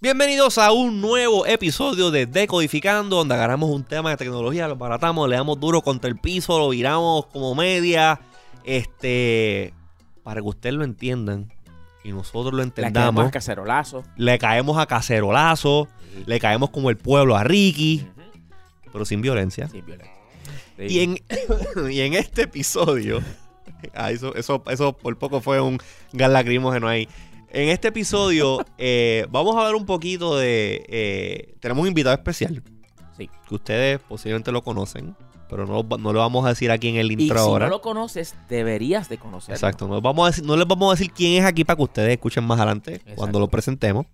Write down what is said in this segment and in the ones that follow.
Bienvenidos a un nuevo episodio de Decodificando, donde agarramos un tema de tecnología, lo baratamos, le damos duro contra el piso, lo viramos como media. Este, para que ustedes lo entiendan y nosotros lo Le caemos entendamos, a cacerolazo. le caemos a cacerolazo, le caemos como el pueblo a Ricky, pero sin violencia. Sin violencia. Y en, y en este episodio, ah, eso, eso, eso por poco fue un gas lacrimógeno ahí. En este episodio eh, vamos a hablar un poquito de... eh, tenemos un invitado especial, Sí. que ustedes posiblemente lo conocen, pero no, lo- no lo vamos a decir aquí en el Y intro si ahora. no lo conoces, deberías de conocerlo. Exacto, no, vamos a decir- no les vamos a decir quién es aquí para que ustedes escuchen más adelante Exacto. cuando lo presentemos.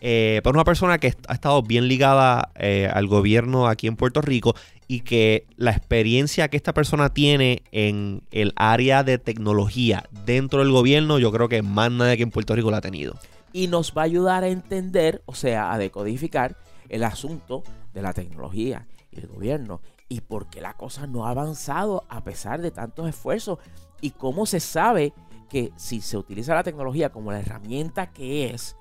Eh, es una persona que ha estado bien ligada eh, al gobierno aquí en Puerto Rico y que la experiencia que esta persona tiene en el área de tecnología dentro del gobierno, yo creo que más nadie aquí en Puerto Rico la ha tenido. Y nos va a ayudar a entender, o sea, a decodificar el asunto de la tecnología y el gobierno y por qué la cosa no ha avanzado a pesar de tantos esfuerzos y cómo se sabe que si se utiliza la tecnología como la herramienta que es,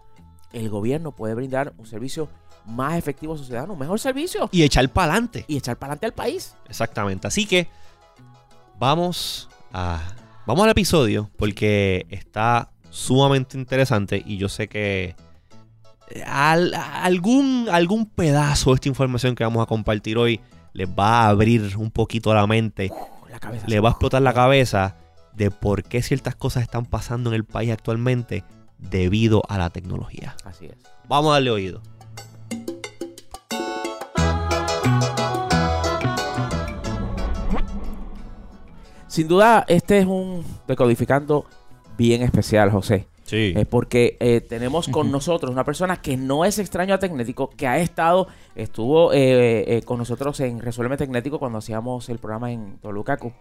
el gobierno puede brindar un servicio más efectivo a sus ciudadanos, un mejor servicio Y echar para adelante. y echar para adelante al país. Exactamente. Así que vamos a vamos al episodio porque está sumamente interesante y yo sé que eh, al- algún algún pedazo de esta información que vamos a compartir hoy les va a abrir un poquito la mente, La cabeza. le va a explotar la cabeza de por qué ciertas cosas están pasando en el país actualmente debido a la tecnología. Así es. Vamos a darle oído. Sin duda, este es un decodificando bien especial, José. Sí. Eh, porque eh, tenemos con nosotros una persona que no es extraño a Tecnético, que ha estado, estuvo eh, eh, con nosotros en Resuelve Tecnético cuando hacíamos el programa en Tolucacu.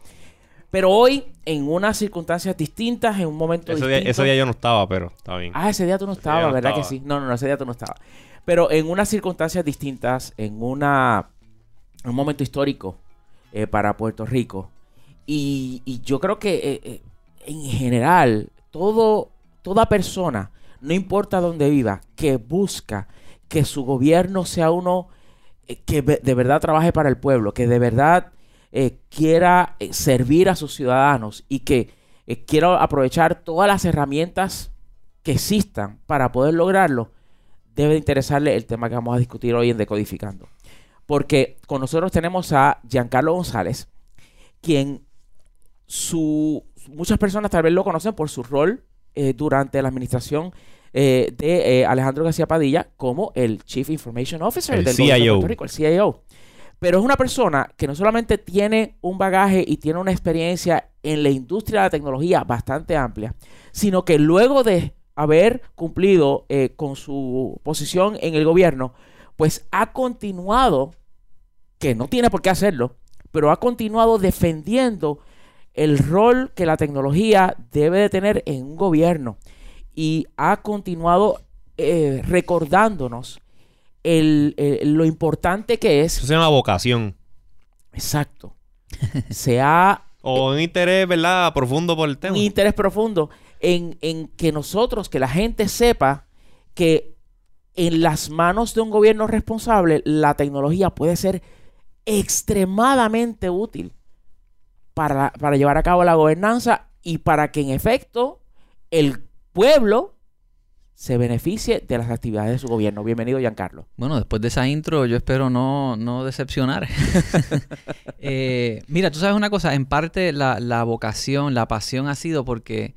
Pero hoy, en unas circunstancias distintas, en un momento Ese día, ese día yo no estaba, pero está bien. Ah, ese día tú no estabas, no ¿verdad estaba. que sí? No, no, no, ese día tú no estabas. Pero en unas circunstancias distintas, en una en un momento histórico eh, para Puerto Rico. Y, y yo creo que eh, eh, en general, todo, toda persona, no importa dónde viva, que busca que su gobierno sea uno que de verdad trabaje para el pueblo, que de verdad eh, quiera eh, servir a sus ciudadanos y que eh, quiera aprovechar todas las herramientas que existan para poder lograrlo, debe de interesarle el tema que vamos a discutir hoy en Decodificando. Porque con nosotros tenemos a Giancarlo González, quien su, muchas personas tal vez lo conocen por su rol eh, durante la administración eh, de eh, Alejandro García Padilla como el Chief Information Officer El del gobierno de CIO. Puerto Rico, el CIO. Pero es una persona que no solamente tiene un bagaje y tiene una experiencia en la industria de la tecnología bastante amplia, sino que luego de haber cumplido eh, con su posición en el gobierno, pues ha continuado, que no tiene por qué hacerlo, pero ha continuado defendiendo el rol que la tecnología debe de tener en un gobierno y ha continuado eh, recordándonos el- el- lo importante que Eso es. se llama vocación. Exacto. Se ha O un interés, ¿verdad? Profundo por el tema. un interés profundo en, en que nosotros, que la gente sepa que en las manos de un gobierno responsable, la tecnología puede ser extremadamente útil para, para llevar a cabo la gobernanza y para que en efecto el pueblo se beneficie de las actividades de su gobierno. Bienvenido, Giancarlo. Bueno, después de esa intro, yo espero no, no decepcionar. Eh, mira, tú sabes una cosa, en parte la, la vocación, la pasión ha sido porque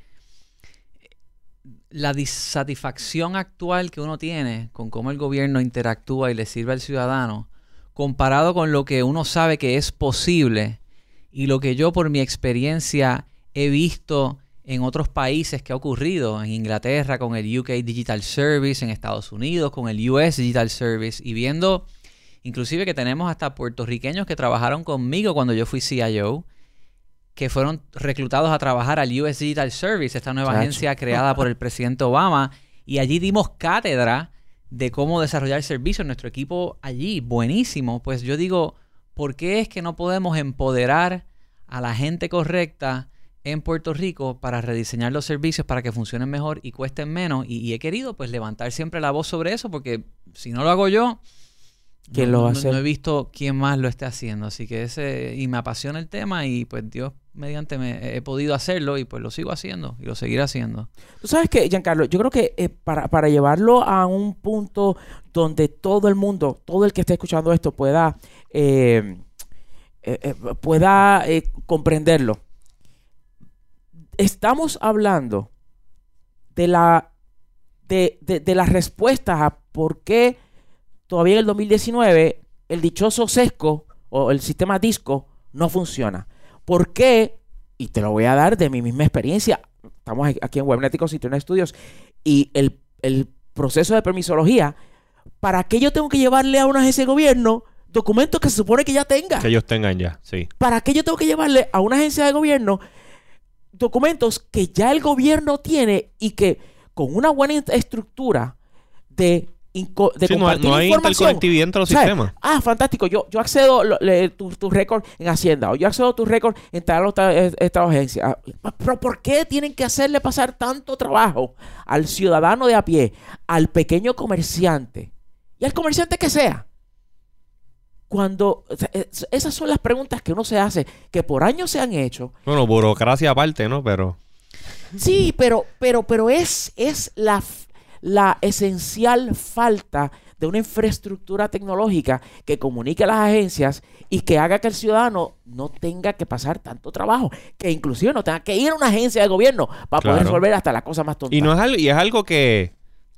la disatisfacción actual que uno tiene con cómo el gobierno interactúa y le sirve al ciudadano, comparado con lo que uno sabe que es posible y lo que yo por mi experiencia he visto en otros países que ha ocurrido, en Inglaterra con el UK Digital Service, en Estados Unidos con el US Digital Service, y viendo inclusive que tenemos hasta puertorriqueños que trabajaron conmigo cuando yo fui CIO, que fueron reclutados a trabajar al US Digital Service, esta nueva Chacho. agencia creada por el presidente Obama, y allí dimos cátedra de cómo desarrollar servicios. Nuestro equipo allí, buenísimo. Pues yo digo, ¿por qué es que no podemos empoderar a la gente correcta en Puerto Rico para rediseñar los servicios para que funcionen mejor y cuesten menos? Y, y he querido pues levantar siempre la voz sobre eso porque si no lo hago yo, ¿Quién no, lo a no- no he visto quién más lo esté haciendo. Así que ese, y me apasiona el tema y pues Dios mediante me he podido hacerlo y pues lo sigo haciendo y lo seguiré haciendo. Tú sabes que, Giancarlo, yo creo que eh, para, para llevarlo a un punto donde todo el mundo, todo el que esté escuchando esto pueda, eh, eh, eh, pueda eh, comprenderlo. Estamos hablando de la de, de- de las respuestas a por qué todavía en el 2019 el dichoso sesco o el sistema disco no funciona. ¿Por qué? Y te lo voy a dar de mi misma experiencia. Estamos aquí en Webnéticos Internet Studios y el, el proceso de permisología. ¿Para qué yo tengo que llevarle a una agencia de gobierno documentos que se supone que ya tenga? Que ellos tengan ya, sí. ¿Para qué yo tengo que llevarle a una agencia de gobierno documentos que ya el gobierno tiene y que con una buena estructura de, inco- de Sí, no, hay- compartir no hay información? interconectividad entre los ¿sabes? sistemas. Ah, fantástico. Yo, yo accedo le- tu, tu récord en Hacienda o yo accedo a tu récord en tal otra eh, esta agencia. Ah, Pero ¿por qué tienen que hacerle pasar tanto trabajo al ciudadano de a pie, al pequeño comerciante y al comerciante que sea? Cuando o sea, es- esas son las preguntas que uno se hace, que por años se han hecho. Bueno, burocracia aparte, ¿no? Pero Sí, pero, pero, pero es, es la, la esencial falta de una infraestructura tecnológica que comunique a las agencias y que haga que el ciudadano no tenga que pasar tanto trabajo, que inclusive no tenga que ir a una agencia de gobierno para poder resolver hasta la cosa más tonta. Y no es algo, y es algo que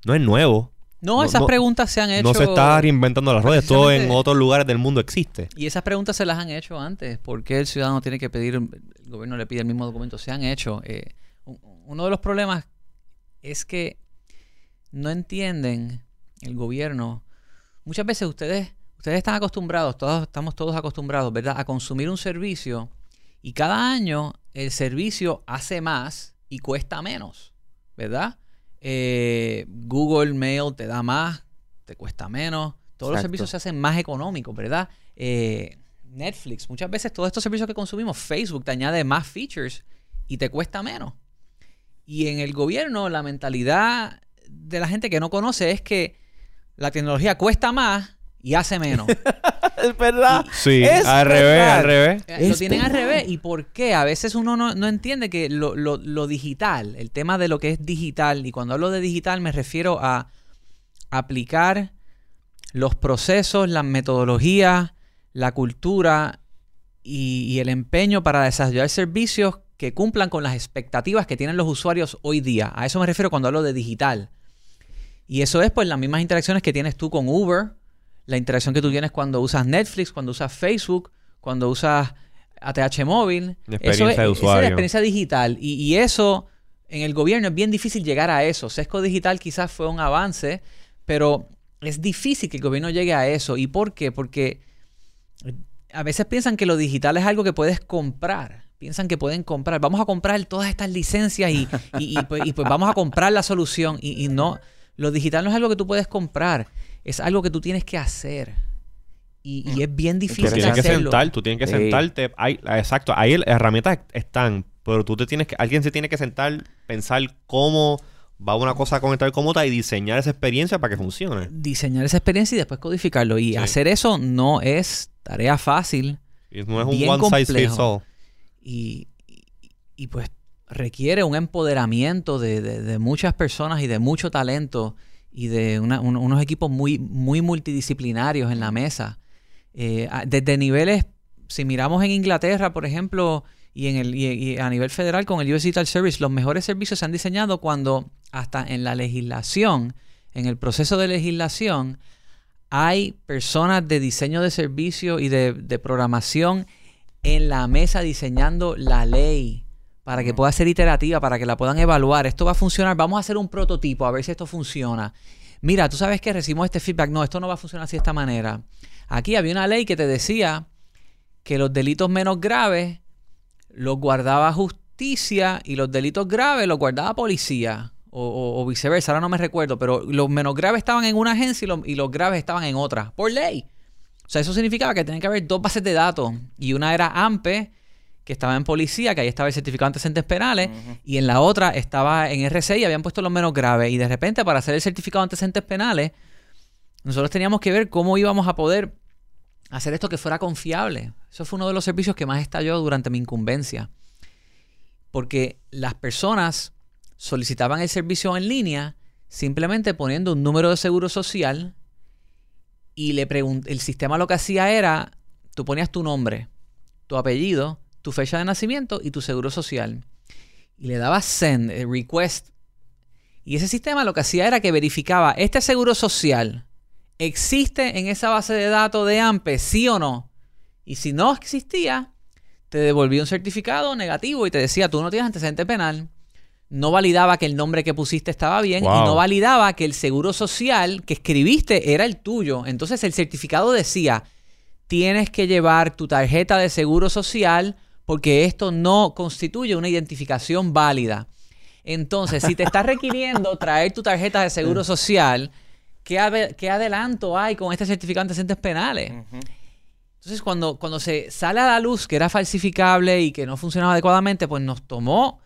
no es nuevo. No, No, esas no- preguntas se han hecho. No se está reinventando las ruedas. Todo en otros lugares del mundo existe. Y esas preguntas se las han hecho antes. ¿Por qué el ciudadano tiene que pedir, el gobierno le pide el mismo documento? Se han hecho. Eh, uno de los problemas es que no entienden el gobierno. Muchas veces ustedes, ustedes están acostumbrados, todos estamos todos acostumbrados, ¿verdad? A consumir un servicio y cada año el servicio hace más y cuesta menos, ¿verdad? Eh, Google Mail te da más, te cuesta menos. Todos los servicios se hacen más económicos, ¿verdad? Eh, Netflix, muchas veces todos estos servicios que consumimos, Facebook te añade más features y te cuesta menos. Y en el gobierno, la mentalidad de la gente que no conoce es que la tecnología cuesta más y hace menos. es verdad. Sí, Es al revés, verdad. al revés. Eh, lo tienen al verdad. revés. ¿Y por qué? A veces uno no, no entiende que lo, lo- lo digital, el tema de lo que es digital, y cuando hablo de digital me refiero a aplicar los procesos, las metodologías, la cultura y, y el empeño para desarrollar servicios que cumplan con las expectativas que tienen los usuarios hoy día. A eso me refiero cuando hablo de digital. Y eso es pues las mismas interacciones que tienes tú con Uber, la interacción que tú tienes cuando usas Netflix, cuando usas Facebook, cuando usas ATH móvil. La Eso experiencia es, de esa es usuario. la experiencia digital. Y, y eso en el gobierno es bien difícil llegar a eso. Sesco Digital quizás fue un avance, pero es difícil que el gobierno llegue a eso. ¿Y por qué? Porque a veces piensan que lo digital es algo que puedes comprar. Piensan que pueden comprar. Vamos a comprar todas estas licencias y, y- y, pues, y, pues, vamos a comprar la solución. Y, y no, lo digital no es algo que tú puedes comprar. Es algo que tú tienes que hacer. Y, y es bien Tú difícil que hacerlo. sentar, tú tienes que Sí. sentarte. Hay, exacto, ahí las herramientas están, pero tú te tienes que, alguien se tiene que sentar, pensar cómo va una cosa a conectar con otra y diseñar esa experiencia para que funcione. diseñar esa experiencia y después codificarlo. Y Sí. hacer eso no es tarea fácil Y no es un Bien one size fits complejo. all. y, y- y, pues requiere un empoderamiento de, de- de muchas personas y de mucho talento y de una- un- unos equipos muy, muy multidisciplinarios en la mesa. Eh, desde niveles, si miramos en Inglaterra, por ejemplo, y, en el, y, y a nivel federal con el US Digital Service, los mejores servicios se han diseñado cuando hasta en la legislación, en el proceso de legislación, hay personas de diseño de servicio y de, de programación en la mesa diseñando la ley para que pueda ser iterativa, para que la puedan evaluar. Esto va a funcionar. Vamos a hacer un prototipo a ver si esto funciona. Mira, tú sabes que recibimos este feedback. No, esto no va a funcionar así de esta manera. Aquí había una ley que te decía que los delitos menos graves los guardaba justicia y los delitos graves los guardaba policía. O, o- o viceversa, ahora no me recuerdo, pero los menos graves estaban en una agencia y los, y los graves estaban en otra, por ley. sea, eso significaba que tenía que haber dos bases de datos. Y una era AMPE, que estaba en policía, que ahí estaba el certificado de antecedentes penales, y en la otra estaba en RC y habían puesto los menos graves. Y de repente, para hacer el certificado de antecedentes penales, nosotros teníamos que ver cómo íbamos a poder hacer esto que fuera confiable. Eso fue uno de los servicios que más estalló durante mi incumbencia. Porque las personas solicitaban el servicio en línea simplemente poniendo un número de seguro social y le el sistema lo que hacía era, tú ponías tu nombre, tu apellido, tu fecha de nacimiento y tu seguro social. Y le dabas send, eh, request. Y ese sistema lo que hacía era que verificaba, este seguro social existe en esa base de datos de AMPE, sí o no. Y si no existía, te devolvía un certificado negativo y te decía, tú no tienes antecedente penal. No validaba que el nombre que pusiste estaba bien y no validaba que el seguro social que escribiste era el tuyo. Entonces el certificado decía, tienes que llevar tu tarjeta de seguro social porque esto no constituye una identificación válida. Entonces, si te está requiriendo traer tu tarjeta de seguro social, ¿qué, adelanto hay con este certificado de antecedentes penales? Entonces, cuando, cuando se sale a la luz que era falsificable y que no funcionaba adecuadamente, pues nos tomó,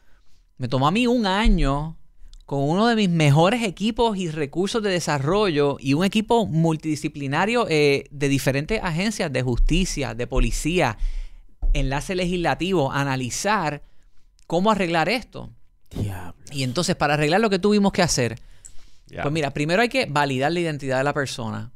me tomó a mí un año con uno de mis mejores equipos y recursos de desarrollo y un equipo multidisciplinario eh, de diferentes agencias de justicia, de policía, enlace legislativo, analizar cómo arreglar esto. Y entonces, para arreglar lo que tuvimos que hacer, pues mira, primero hay que validar la identidad de la persona.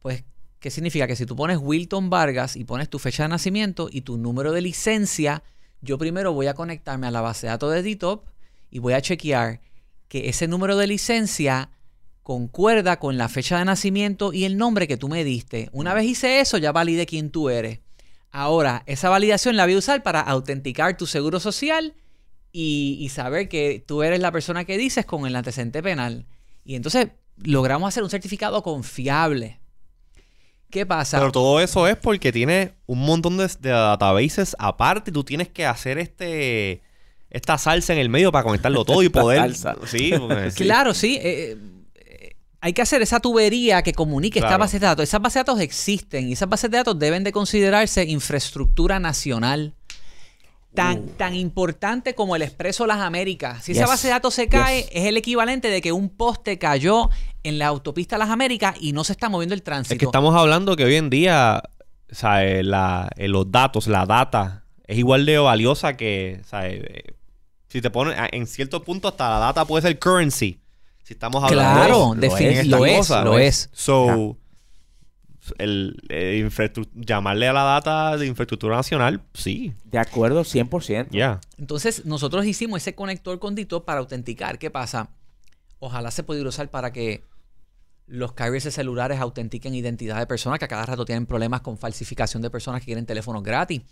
Pues, ¿qué significa? Que si tú pones Wilton Vargas y pones tu fecha de nacimiento y tu número de licencia, yo primero voy a conectarme a la base de datos de DTOP y voy a chequear que ese número de licencia concuerda con la fecha de nacimiento y el nombre que tú me diste. Una vez hice eso, ya valide quién tú eres. Ahora, esa validación la voy a usar para autenticar tu seguro social y, saber que tú eres la persona que dices con el antecedente penal. Y entonces logramos hacer un certificado confiable. ¿Qué pasa? Pero todo eso es porque tiene un montón de, databases aparte y tú tienes que hacer este esta salsa en el medio para conectarlo todo y poder. sí, claro, sí. Eh, hay que hacer esa tubería que comunique esta base de datos. Esas bases de datos existen y esas bases de datos deben de considerarse infraestructura nacional tan, uh. tan importante como el Expreso Las Américas. Si esa base de datos se cae, es el equivalente de que un poste cayó en la autopista Las Américas y no se está moviendo el tránsito. Es que estamos hablando que hoy en día, La, eh, los datos, la data, es igual de valiosa que, eh, si te pones, en cierto punto hasta la data puede ser currency. Si estamos hablando de, lo, es, lo es. So, el, llamarle a la data de infraestructura nacional, sí. De acuerdo, 100%. Ya. Entonces, nosotros hicimos ese conector con Dito para autenticar. ¿Qué pasa? Ojalá se pudiera usar para que los carriers de celulares autentiquen identidad de personas que a cada rato tienen problemas con falsificación de personas que quieren teléfonos gratis.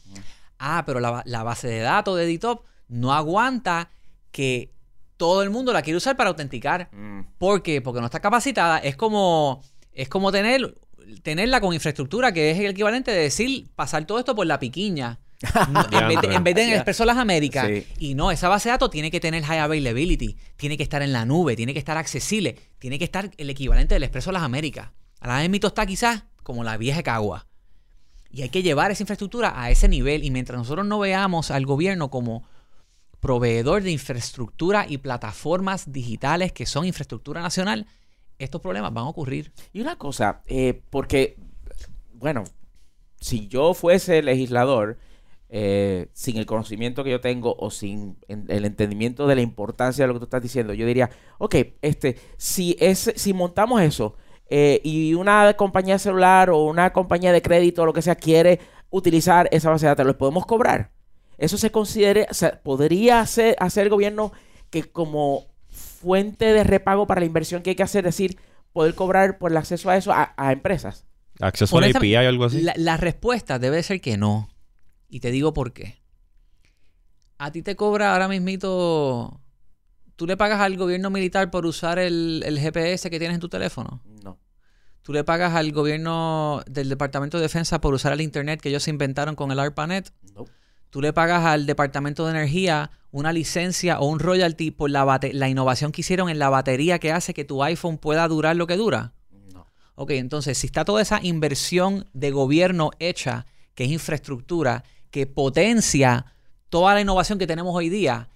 Ah, pero la, base de datos de DTOP no aguanta que todo el mundo la quiere usar para autenticar. Mm. ¿Por qué? Porque no está capacitada. Es como, es como tener tenerla con infraestructura, que es el equivalente de decir pasar todo esto por la piquiña. en, vez de, en el Expreso Las Américas. Y no, esa base de datos tiene que tener high availability, tiene que estar en la nube, tiene que estar accesible, tiene que estar el equivalente del Expreso Las Américas. A la vez mito está quizás como la vieja Cagua. Y hay que llevar esa infraestructura a ese nivel. Y mientras nosotros no veamos al gobierno como proveedor de infraestructura y plataformas digitales que son infraestructura nacional, estos problemas van a ocurrir. Y una cosa, eh, porque, bueno, si yo fuese legislador, eh, sin el conocimiento que yo tengo o sin el entendimiento de la importancia de lo que tú estás diciendo, yo diría, ok, este, si, es, si montamos eso eh, y una compañía celular o una compañía de crédito o lo que sea quiere utilizar esa base de datos, ¿los podemos cobrar? Eso se considere, o sea, podría hacer, hacer el gobierno que como fuente de repago para la inversión que hay que hacer, es decir, poder cobrar por el acceso a eso a, empresas. ¿Acceso a la API o algo así? La, respuesta debe ser que no. Y te digo por qué. A ti te cobra ahora mismito... ¿Tú le pagas al gobierno militar por usar el, GPS que tienes en tu teléfono? No. ¿Tú le pagas al gobierno del Departamento de Defensa por usar el Internet que ellos inventaron con el ARPANET? No tú le pagas al Departamento de Energía una licencia o un royalty por la, la innovación que hicieron en la batería que hace que tu iPhone pueda durar lo que dura? No. Ok, entonces, si está toda esa inversión de gobierno hecha, que es infraestructura, que potencia toda la innovación que tenemos hoy día,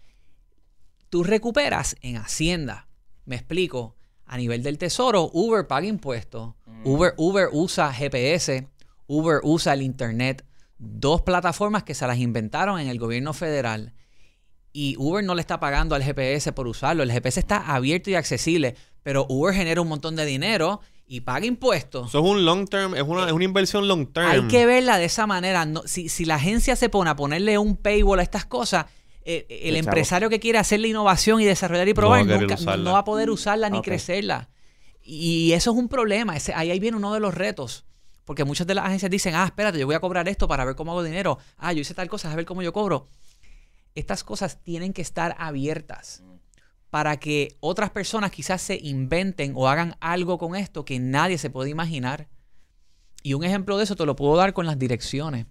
tú recuperas en Hacienda. Me explico. A nivel del tesoro, Uber paga impuestos. Uber, Uber usa GPS. Uber usa el Internet. Dos plataformas que se las inventaron en el gobierno federal. Y Uber no le está pagando al GPS por usarlo. El GPS está abierto y accesible. Pero Uber genera un montón de dinero y paga impuestos. Eso es un long term, es una, es una inversión long term. Hay que verla de esa manera. No, si, si la agencia se pone a ponerle un paywall a estas cosas, eh, el El chavo. empresario que quiere hacer la innovación y desarrollar y probar va nunca- no, usarla. no va a poder usarla ni crecerla. Y eso es un problema. Ese- ahí, ahí viene uno de los retos. Porque muchas de las agencias dicen, ah, espérate, yo voy a cobrar esto para ver cómo hago dinero. Ah, yo hice tal cosa, a ver cómo yo cobro. Estas cosas tienen que estar abiertas para que otras personas quizás se inventen o hagan algo con esto que nadie se puede imaginar. Y un ejemplo de eso te lo puedo dar con las direcciones.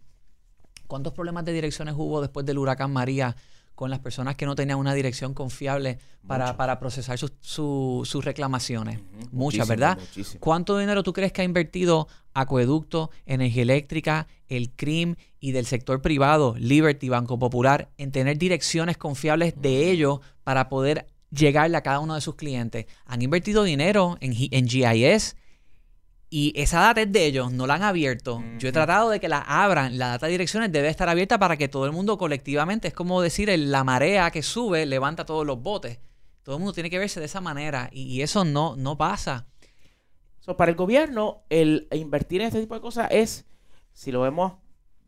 ¿Cuántos problemas de direcciones hubo después del huracán María con las personas que no tenían una dirección confiable para, para procesar sus, su- sus reclamaciones? Muchas, ¿verdad? muchísimo. ¿Cuánto dinero tú crees que ha invertido Acueducto, Energía Eléctrica, el CRIM y del sector privado, Liberty, Banco Popular, en tener direcciones confiables de ellos para poder llegarle a cada uno de sus clientes? Han invertido dinero en GIS y esa data es de ellos, no la han abierto. Yo he tratado de que la abran. La data de direcciones debe estar abierta para que todo el mundo colectivamente, es como decir, la marea que sube levanta todos los botes. Todo el mundo tiene que verse de esa manera y, y eso no, no pasa. So, para el gobierno, el invertir en este tipo de cosas es, si lo vemos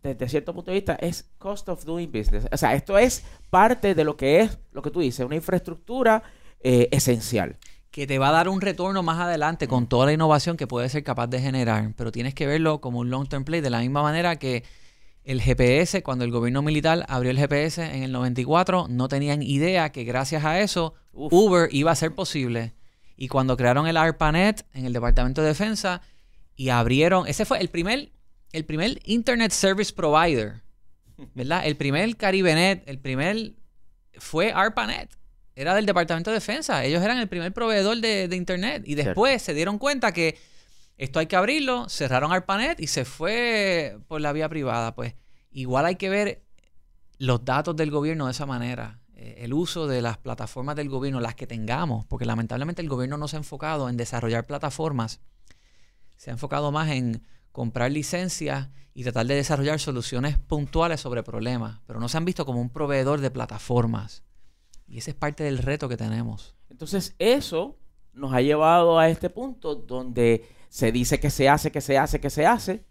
desde cierto punto de vista, es cost of doing business. O sea, esto es parte de lo que es, lo que tú dices, una infraestructura eh, esencial. Que te va a dar un retorno más adelante con toda la innovación que puede ser capaz de generar. Pero tienes que verlo como un long term play, de la misma manera que el GPS, cuando el gobierno militar abrió el GPS en el 94, no tenían idea que gracias a eso Uf. Uber iba a ser posible. Y cuando crearon el ARPANET en el Departamento de Defensa y abrieron, ese fue el primer, el primer Internet Service Provider, ¿verdad? El primer CaribeNet, el primer fue ARPANET. Era del Departamento de Defensa. Ellos eran el primer proveedor de, de Internet. Y después se dieron cuenta que esto hay que abrirlo, cerraron ARPANET y se fue por la vía privada. Pues igual hay que ver los datos del gobierno de esa manera. Eh, el uso de las plataformas del gobierno, las que tengamos, porque lamentablemente el gobierno no se ha enfocado en desarrollar plataformas, se ha enfocado más en comprar licencias y tratar de desarrollar soluciones puntuales sobre problemas, pero no se han visto como un proveedor de plataformas. Y ese es parte del reto que tenemos. Entonces, eso nos ha llevado a este punto donde se dice que se hace, que se hace, que se hace,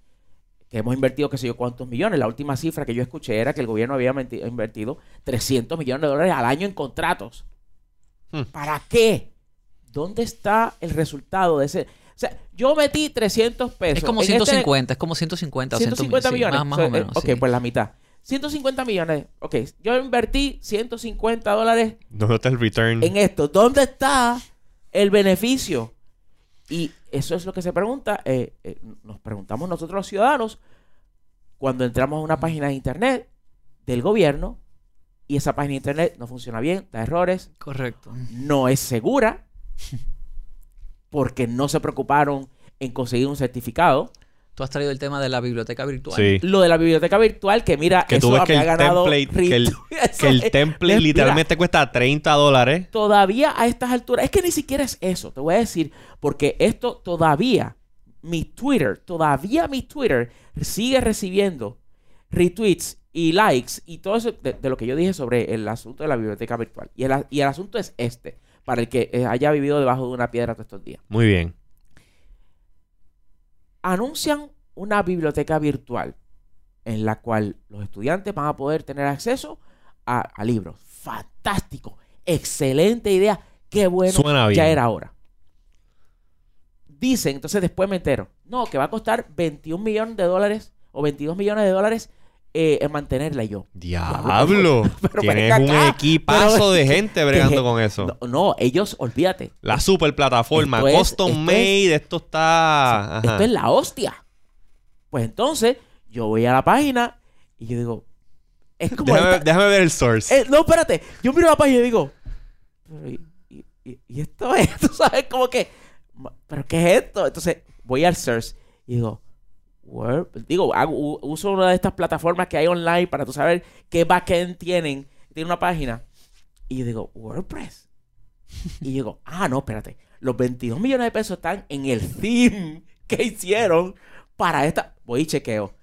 que hemos invertido qué sé yo cuántos millones. La última cifra que yo escuché era que el gobierno había invertido 300 millones de dólares al año en contratos. Hmm. ¿Para qué? ¿Dónde está el resultado de ese? O sea, yo metí 300 pesos. es como en este- 150, es como 150 o 150 sí, millones. más, o eh, menos. ok, sí. pues la mitad. 150 millones. Ok, yo invertí 150 dólares ¿Dónde está el return? en esto. ¿Dónde está el beneficio? Y eso es lo que se pregunta, eh, eh, nos preguntamos nosotros los ciudadanos cuando entramos a una página de internet del gobierno y esa página de internet no funciona bien, da errores, Correcto. no es segura porque no se preocuparon en conseguir un certificado. Tú has traído el tema de la biblioteca virtual. Sí. Lo de la biblioteca virtual, que mira, Que tú eso ves me que ha el ganado template, que el, que el es- template mira, literalmente cuesta 30 dólares. todavía a estas alturas, es que ni siquiera es eso, te voy a decir, porque esto todavía, mi Twitter, todavía mi Twitter sigue recibiendo retweets y likes y todo eso de, de lo que yo dije sobre el asunto de la biblioteca virtual. Y el, y el asunto es este, para el que eh, haya vivido debajo de una piedra todos estos días. Muy bien. Anuncian una biblioteca virtual en la cual los estudiantes van a poder tener acceso a, a libros. Fantástico, excelente idea, qué bueno, Suena bien. ya era hora. Dicen, entonces después me entero, no, que va a costar 21 millones de dólares o 22 millones de dólares eh, en mantenerla Y yo. Diablo. pero Tienes un equipazo Pero- de gente bregando con eso. No, no, ellos, olvídate. La super plataforma, Esto es- custom es- made, esto está. Esto es la hostia. Pues entonces, yo voy a la página y yo digo, es como déjame, esta- déjame ver el source. Eh, no, espérate. Yo miro la página y digo, y, y- y- y esto es, tú sabes, como que, ¿pero qué es esto? Entonces, voy al search y digo, Word- digo, hago- uso una de estas plataformas que hay online para tú saber qué backend tienen. Tiene una página. Y yo digo, WordPress. y digo, ah, no, espérate. Los 22 millones de pesos están en el theme que hicieron para esta. Voy y chequeo.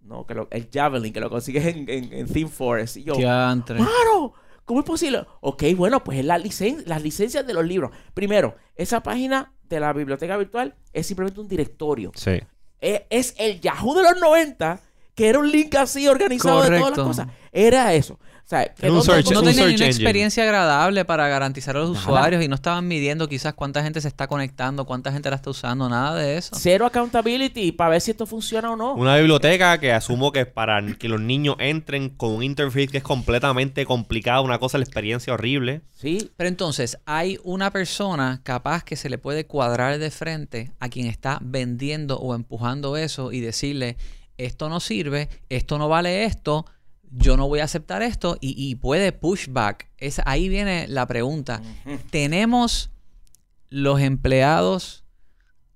No, que lo- el Javelin, que lo consigues en, en, en Theme Forest. Y yo. ¡Claro! ¿Cómo es posible? Ok, bueno, pues es la licen las licencias de los libros. Primero, esa página de la biblioteca virtual es simplemente un directorio. Sí. Es, es el Yahoo de los 90, que era un link así organizado de todas las cosas. Era eso. O sea, que Era un no- search- no- no un tenían ni search una engine. experiencia agradable para garantizar a los Nada. usuarios y no estaban midiendo quizás cuánta gente se está conectando, cuánta gente la está usando, nada de eso. Cero accountability para ver si esto funciona o no. Una biblioteca que asumo que es para que los niños entren con un interface que es completamente complicado, una cosa, la experiencia horrible. Sí, Pero entonces, hay una persona capaz que se le puede cuadrar de frente a quien está vendiendo o empujando eso y decirle, esto no sirve, esto no vale esto, yo no voy a aceptar esto y, y puede pushback. Es, ahí viene la pregunta. Tenemos los empleados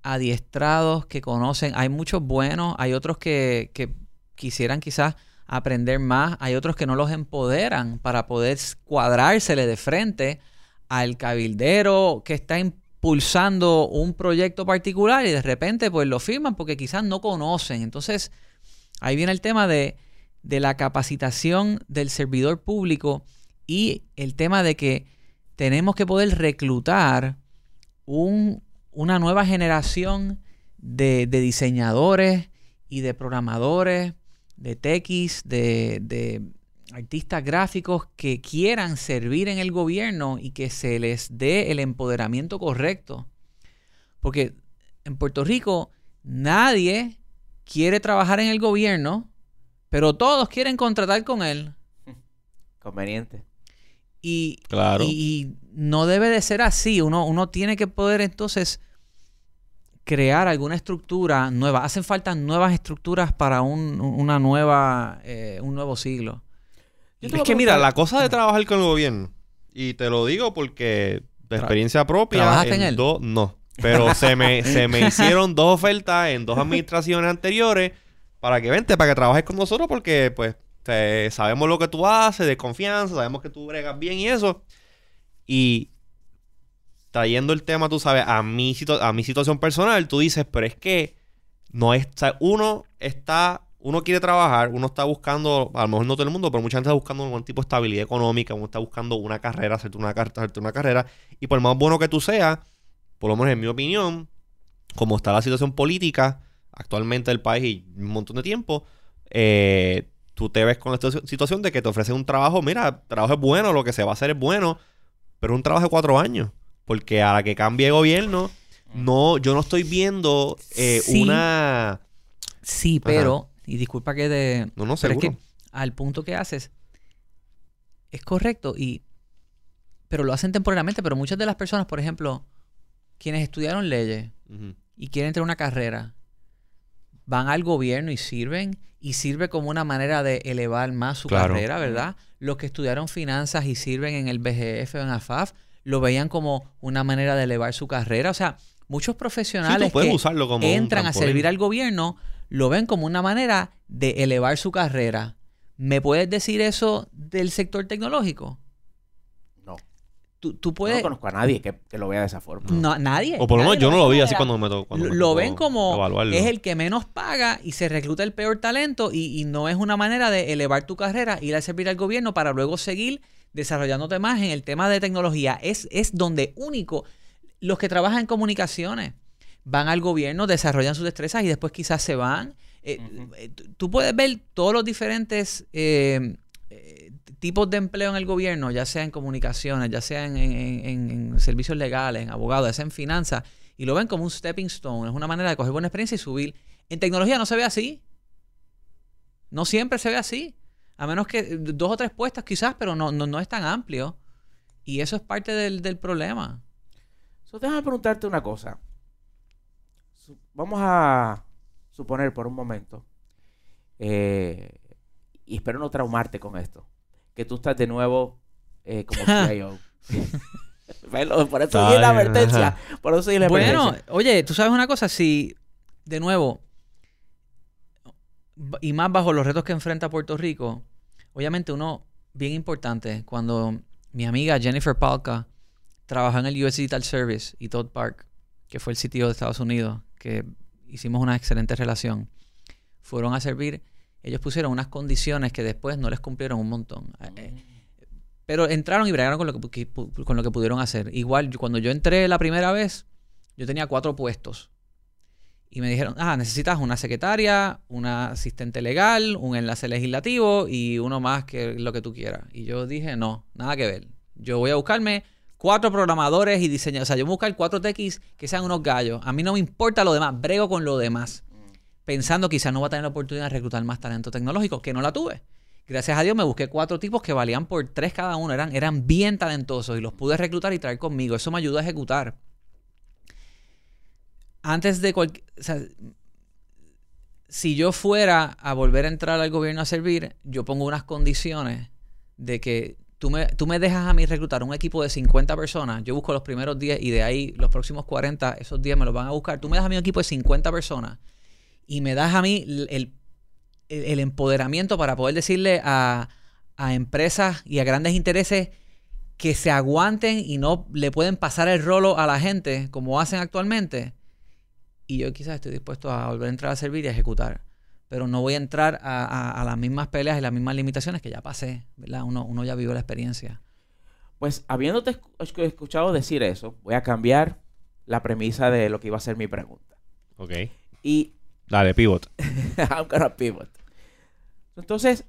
adiestrados que conocen, hay muchos buenos, hay otros que, que quisieran quizás aprender más, hay otros que no los empoderan para poder cuadrársele de frente al cabildero que está impulsando un proyecto particular y de repente pues lo firman porque quizás no conocen. Entonces ahí viene el tema de, de la capacitación del servidor público y el tema de que tenemos que poder reclutar un- una nueva generación de, diseñadores y de programadores, de techies, de, de artistas gráficos que quieran servir en el gobierno y que se les dé el empoderamiento correcto. Porque en Puerto Rico nadie quiere trabajar en el gobierno, pero todos quieren contratar con él. conveniente. Y, Claro. y, y no debe de ser así. Uno, uno tiene que poder entonces crear alguna estructura nueva. Hacen falta nuevas estructuras para un, una nueva, eh, un nuevo siglo. Es que mira, la cosa de trabajar con el gobierno, y te lo digo porque de experiencia propia, ¿trabajaste en él? dos- no, pero se me, se me hicieron dos ofertas en dos administraciones anteriores para que vente, para que trabajes con nosotros porque pues sabemos lo que tú haces, de confianza, sabemos que tú bregas bien y eso. Y trayendo el tema, tú sabes, a mi, situ- a mi situación personal, tú dices, pero es que no es, uno está, uno quiere trabajar, uno está buscando, a lo mejor no todo el mundo, pero mucha gente está buscando algún tipo de estabilidad económica, uno está buscando una carrera, hacerte una, hacerte una carrera, y por más bueno que tú seas, por lo menos en mi opinión, como está la situación política actualmente del país y un montón de tiempo, eh, tú te ves con esta situación de que te ofrecen un trabajo, mira, el trabajo es bueno, lo que se va a hacer es bueno, pero es un trabajo de cuatro años. Porque a la que cambie gobierno, no, yo no estoy viendo eh, Sí. una. Sí, pero, y disculpa que de... No, no, pero es seguro. que al punto que haces es correcto y... Pero lo hacen temporalmente, pero muchas de las personas, por ejemplo, quienes estudiaron leyes, y quieren tener una carrera, van al gobierno y sirven, y sirve como una manera de elevar más su Claro. carrera, ¿verdad? Los que estudiaron finanzas y sirven en el BGF o en AFAF, lo veían como una manera de elevar su carrera. O sea, muchos profesionales que usarlo como. entran a servir al gobierno lo ven como una manera de elevar su carrera. ¿Me puedes decir eso del sector tecnológico? No. Tú, tú Yo puedes... no conozco a nadie que, que lo vea de esa forma. No, nadie. O por lo menos yo no lo vi así cuando me tocó. cuando lo, me lo ven como evaluarlo. es el que menos paga y se recluta el peor talento y, y no es una manera de elevar tu carrera, ir a servir al gobierno para luego seguir desarrollándote más en el tema de tecnología. Es, es donde único los que trabajan en comunicaciones van al gobierno, desarrollan sus destrezas y después quizás se van. Eh, eh, tú- puedes ver todos los diferentes eh, tipos de empleo en el gobierno, ya sea en comunicaciones, ya sea en, servicios legales, en abogados, ya sea en finanzas, y lo ven como un stepping stone, es una manera de coger buena experiencia y subir. En tecnología no se ve así. No siempre se ve así. A menos que dos o tres puestas quizás, pero no, no, no es tan amplio. Y eso es parte del, del problema. Déjame preguntarte una cosa. Vamos a suponer por un momento, eh, y espero no traumarte con esto, que tú estás de nuevo eh, como CIO. Por eso di la advertencia. Por eso la Bueno, advertencia. oye, tú sabes una cosa, si de nuevo, y más bajo los retos que enfrenta Puerto Rico, obviamente uno, bien importante, cuando mi amiga Jennifer Palka trabajó en el US Digital Service y Todd Park, que fue el sitio de Estados Unidos, que hicimos una excelente relación, fueron a servir, ellos pusieron unas condiciones que después no les cumplieron un montón. Eh, eh, pero entraron y bregaron con lo que, con lo que pudieron hacer. Igual, cuando yo entré la primera vez, yo tenía cuatro puestos. Y me dijeron, ah, necesitas una secretaria, una asistente legal, un enlace legislativo y uno más que lo que tú quieras. Y yo dije, no, nada que ver. Yo voy a buscarme cuatro programadores y diseñadores. O sea, yo voy a buscar cuatro techis que sean unos gallos. A mí no me importa lo demás, brego con lo demás. Pensando quizás no va a tener la oportunidad de reclutar más talento tecnológico, que no la tuve. Gracias a Dios me busqué cuatro tipos que valían por tres cada uno. Eran, eran bien talentosos y los pude reclutar y traer conmigo. Eso me ayudó a ejecutar antes de cualquier... si yo fuera a volver a entrar al gobierno a servir, yo pongo unas condiciones de que tú me, tú me dejas a mí reclutar un equipo de 50 personas, yo busco los primeros 10 y de ahí los próximos 40, esos 10 me los van a buscar. Tú me das a mí un equipo de 50 personas y me das a mí el, el, empoderamiento para poder decirle a, a empresas y a grandes intereses que se aguanten y no le pueden pasar el rolo a la gente como hacen actualmente y yo quizás estoy dispuesto a volver a entrar a servir y a ejecutar. Pero no voy a entrar a, las mismas peleas y las mismas limitaciones que ya pasé, ¿verdad? Uno, uno ya vivió la experiencia. Pues habiéndote escuchado decir eso, voy a cambiar la premisa de lo que iba a ser mi pregunta. Ok. Y... Dale, pivot. I'm gonna pivot. Entonces,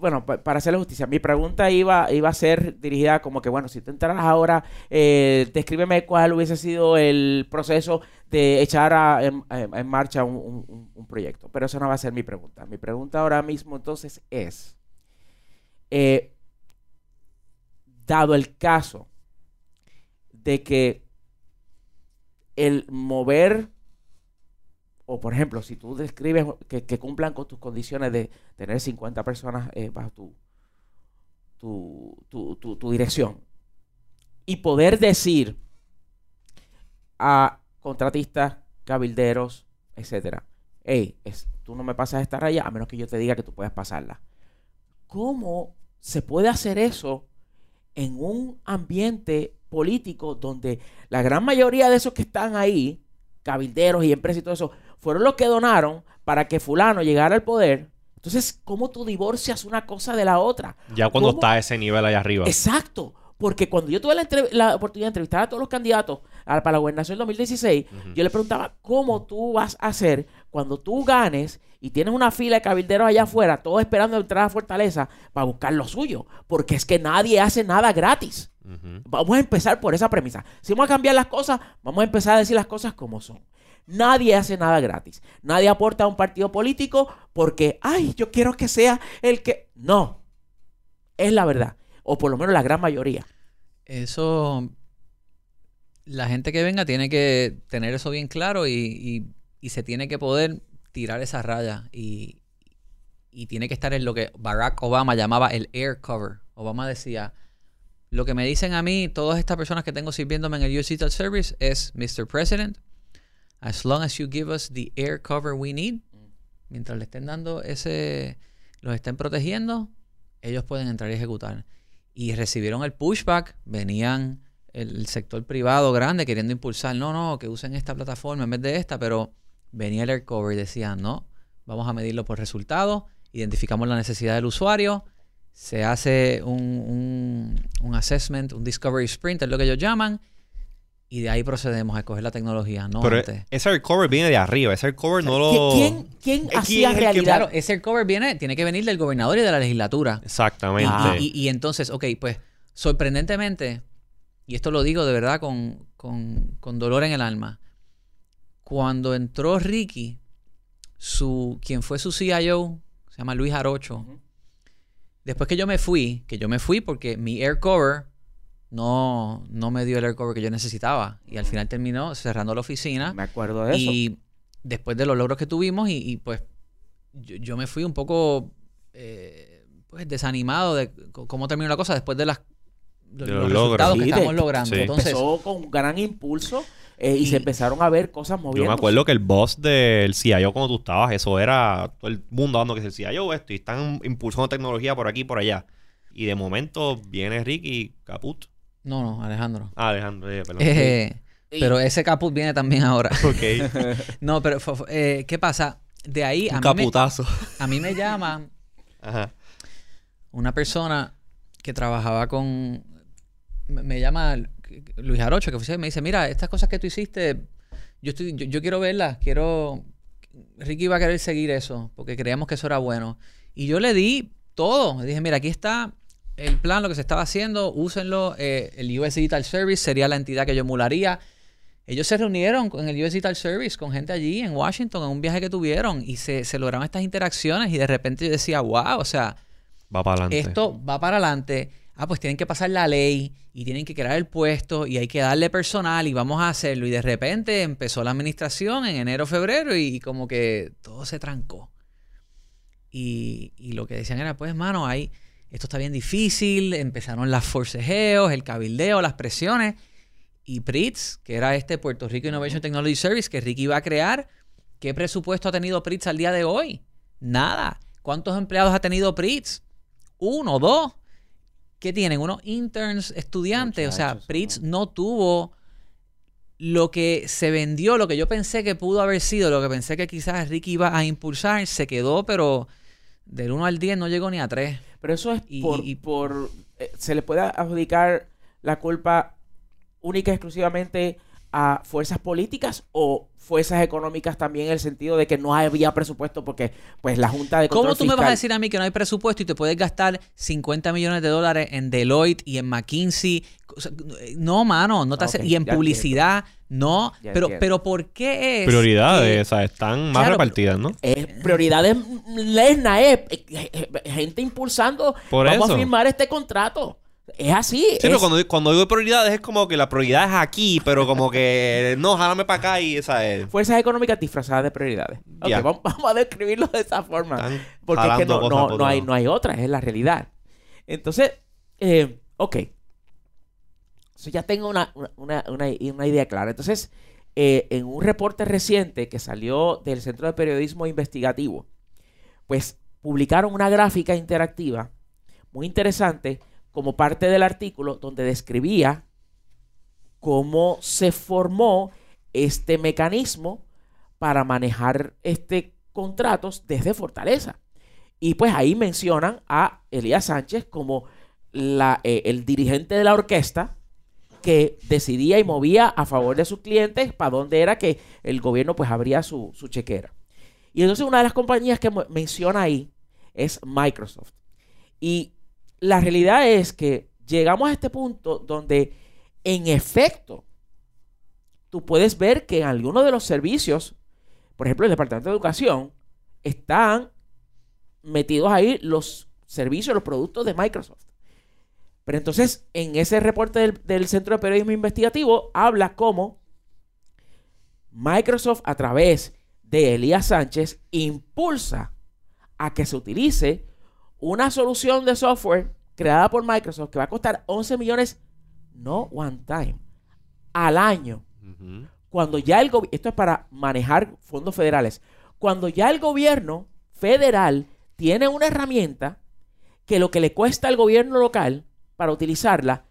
bueno, para hacerle justicia, mi pregunta iba, iba a ser dirigida como que, bueno, si tú entraras ahora, eh, descríbeme cuál hubiese sido el proceso de echar en, marcha un, proyecto. Pero eso no va a ser mi pregunta. Mi pregunta ahora mismo entonces es, eh, dado el caso de que el mover o por ejemplo, si tú describes que, cumplan con tus condiciones de tener 50 personas eh, bajo tu, tu, dirección y poder decir a contratistas, cabilderos, etcétera, hey, es, tú no me pasas esta raya a menos que yo te diga que tú puedes pasarla. ¿Cómo se puede hacer eso en un ambiente político donde la gran mayoría de esos que están ahí, cabilderos y empresas y todo eso, fueron los que donaron para que fulano llegara al poder. Entonces, ¿cómo tú divorcias una cosa de la otra? Ya cuando está a ese nivel allá arriba. Exacto. Porque cuando yo tuve la, oportunidad de entrevistar a todos los candidatos para la gobernación del 2016, yo le preguntaba, ¿cómo tú vas a hacer cuando tú ganes y tienes una fila de cabilderos allá afuera, todos esperando entrar a Fortaleza para buscar lo suyo? Porque es que nadie hace nada gratis. Vamos a empezar por esa premisa. Si vamos a cambiar las cosas, vamos a empezar a decir las cosas como son. Nadie hace nada gratis. Nadie aporta a un partido político porque, ay, yo quiero que sea el que... No. Es la verdad. O por lo menos la gran mayoría. Eso... La gente que venga tiene que tener eso bien claro y, se tiene que poder tirar esa raya y, y tiene que estar en lo que Barack Obama llamaba el air cover. Obama decía, lo que me dicen a mí, todas estas personas que tengo sirviéndome en el Digital Service es, Mr. President, as long as you give us the air cover we need, mientras le estén dando ese, los estén protegiendo, ellos pueden entrar y ejecutar. Y recibieron el pushback, venían el, sector privado grande queriendo impulsar, no, no, que usen esta plataforma en vez de esta, pero venía el air cover y decían, no, vamos a medirlo por resultados, identificamos la necesidad del usuario, se hace un, un, un assessment, un discovery sprint, es lo que ellos llaman, y de ahí procedemos a escoger la tecnología, ¿no? Pero ese cover viene de arriba, ese cover no lo... ¿Quién, quién hacía realidad? Claro, ese cover viene, tiene que venir del gobernador y de la legislatura. Exactamente. Y, entonces, ok, pues sorprendentemente, y esto lo digo de verdad con, con, dolor en el alma, cuando entró Ricky, su, quien fue su CIO, se llama Luis Arocho, después que yo me fui, que yo me fui porque mi air cover no, no me dio el air cover que yo necesitaba. Y al final terminó cerrando la oficina. Me acuerdo de eso. Y después de los logros que tuvimos, y, pues yo, me fui un poco eh, pues desanimado de cómo terminó la cosa después de las los, resultados que estamos logrando. Empezó con gran impulso eh, y, Y- se empezaron a ver cosas Yo moviendo. me acuerdo que el boss del CIO cuando tú estabas, eso era todo el mundo dando que es el CIO esto y están impulsando tecnología por aquí y por allá. Y de momento viene Ricky Caput. No, no, Alejandro. Ah, Alejandro, eh, perdón. Eh, pero ese caput viene también ahora. Ok. No, pero eh, ¿qué pasa? De ahí a Un mí, me, caputazo. a mí me llama Ajá. una persona que trabajaba con... Me, me llama Luis Arocho, que fue, me dice, mira, estas cosas que tú hiciste, yo, estoy, yo, yo quiero verlas, quiero... Ricky va a querer seguir eso, porque creíamos que eso era bueno. Y yo le di todo. Le dije, mira, aquí está el plan, lo que se estaba haciendo, úsenlo. Eh, el US Digital Service sería la entidad que yo emularía. Ellos se reunieron con el US Digital Service, con gente allí en Washington, en un viaje que tuvieron, y se, se lograron estas interacciones, y de repente yo decía, wow, o sea, Va para adelante. esto va para adelante. Ah, pues tienen que pasar la ley y tienen que crear el puesto y hay que darle personal y vamos a hacerlo. Y de repente empezó la administración en enero, febrero y, y como que todo se trancó. Y, y lo que decían era, pues, mano, hay, esto está bien difícil. Empezaron las forcejeos, el cabildeo, las presiones. Y PRITS, que era este Puerto Rico Innovation Technology Service que Ricky iba a crear, ¿qué presupuesto ha tenido PRITS al día de hoy? Nada. ¿Cuántos empleados ha tenido PRITS? Uno, dos. ¿Qué tienen? Unos interns, estudiantes. o sea, PRITS ajá. no tuvo lo que se vendió, lo que yo pensé que pudo haber sido, lo que pensé que quizás Ricky iba a impulsar, se quedó, pero del 1 al 10 no llegó ni a 3. Pero eso es Y- por... y- por eh, se le puede adjudicar la culpa única y exclusivamente a fuerzas políticas o fuerzas económicas también en el sentido de que no había presupuesto porque pues la Junta de Control ¿Cómo tú me vas a decir a mí que no hay presupuesto y te puedes gastar 50 millones de dólares en Deloitte y en McKinsey? O sea, No, mano, no te hace- Ok, y en publicidad, no. Ya Pero, entiendo. pero ¿por qué es? Prioridades, que- o sea, están más Claro, repartidas, ¿no? Es prioridades lesna, es eh, eh, gente impulsando. Por vamos eso. a firmar este contrato. Es así. Sí, pero es- cuando, cuando digo prioridades es como que la prioridad es aquí, pero como que no, jálame para acá y esa es. Fuerzas económicas disfrazadas de prioridades. Vamos, vamos a describirlo de esa forma. Están Porque es que no, no, no hay, no hay otra, es la realidad. Entonces, eh, ok. So, ya tengo una, una- una- idea clara. Entonces, eh, en un reporte reciente que salió del Centro de Periodismo Investigativo, pues publicaron una gráfica interactiva muy interesante como parte del artículo donde describía cómo se formó este mecanismo para manejar este contratos desde Fortaleza. Y pues ahí mencionan a Elías Sánchez como eh, el dirigente de la orquesta que decidía y movía a favor de sus clientes para dónde era que el gobierno pues abría su, su chequera. Y entonces una de las compañías que menciona ahí es Microsoft. Y la realidad es que llegamos a este punto donde en efecto tú puedes ver que en algunos de los servicios, por ejemplo el Departamento de Educación, están metidos ahí los servicios, los productos de Microsoft. Pero entonces, en ese reporte del, del Centro de Periodismo Investigativo, habla cómo Microsoft, a través de Elías Sánchez, impulsa a que se utilice una solución de software creada por Microsoft que va a costar 11 millones, no one time, al año. Cuando ya el gobierno, esto es para manejar fondos federales, cuando ya el gobierno federal tiene una herramienta que lo que le cuesta al gobierno local para utilizarla,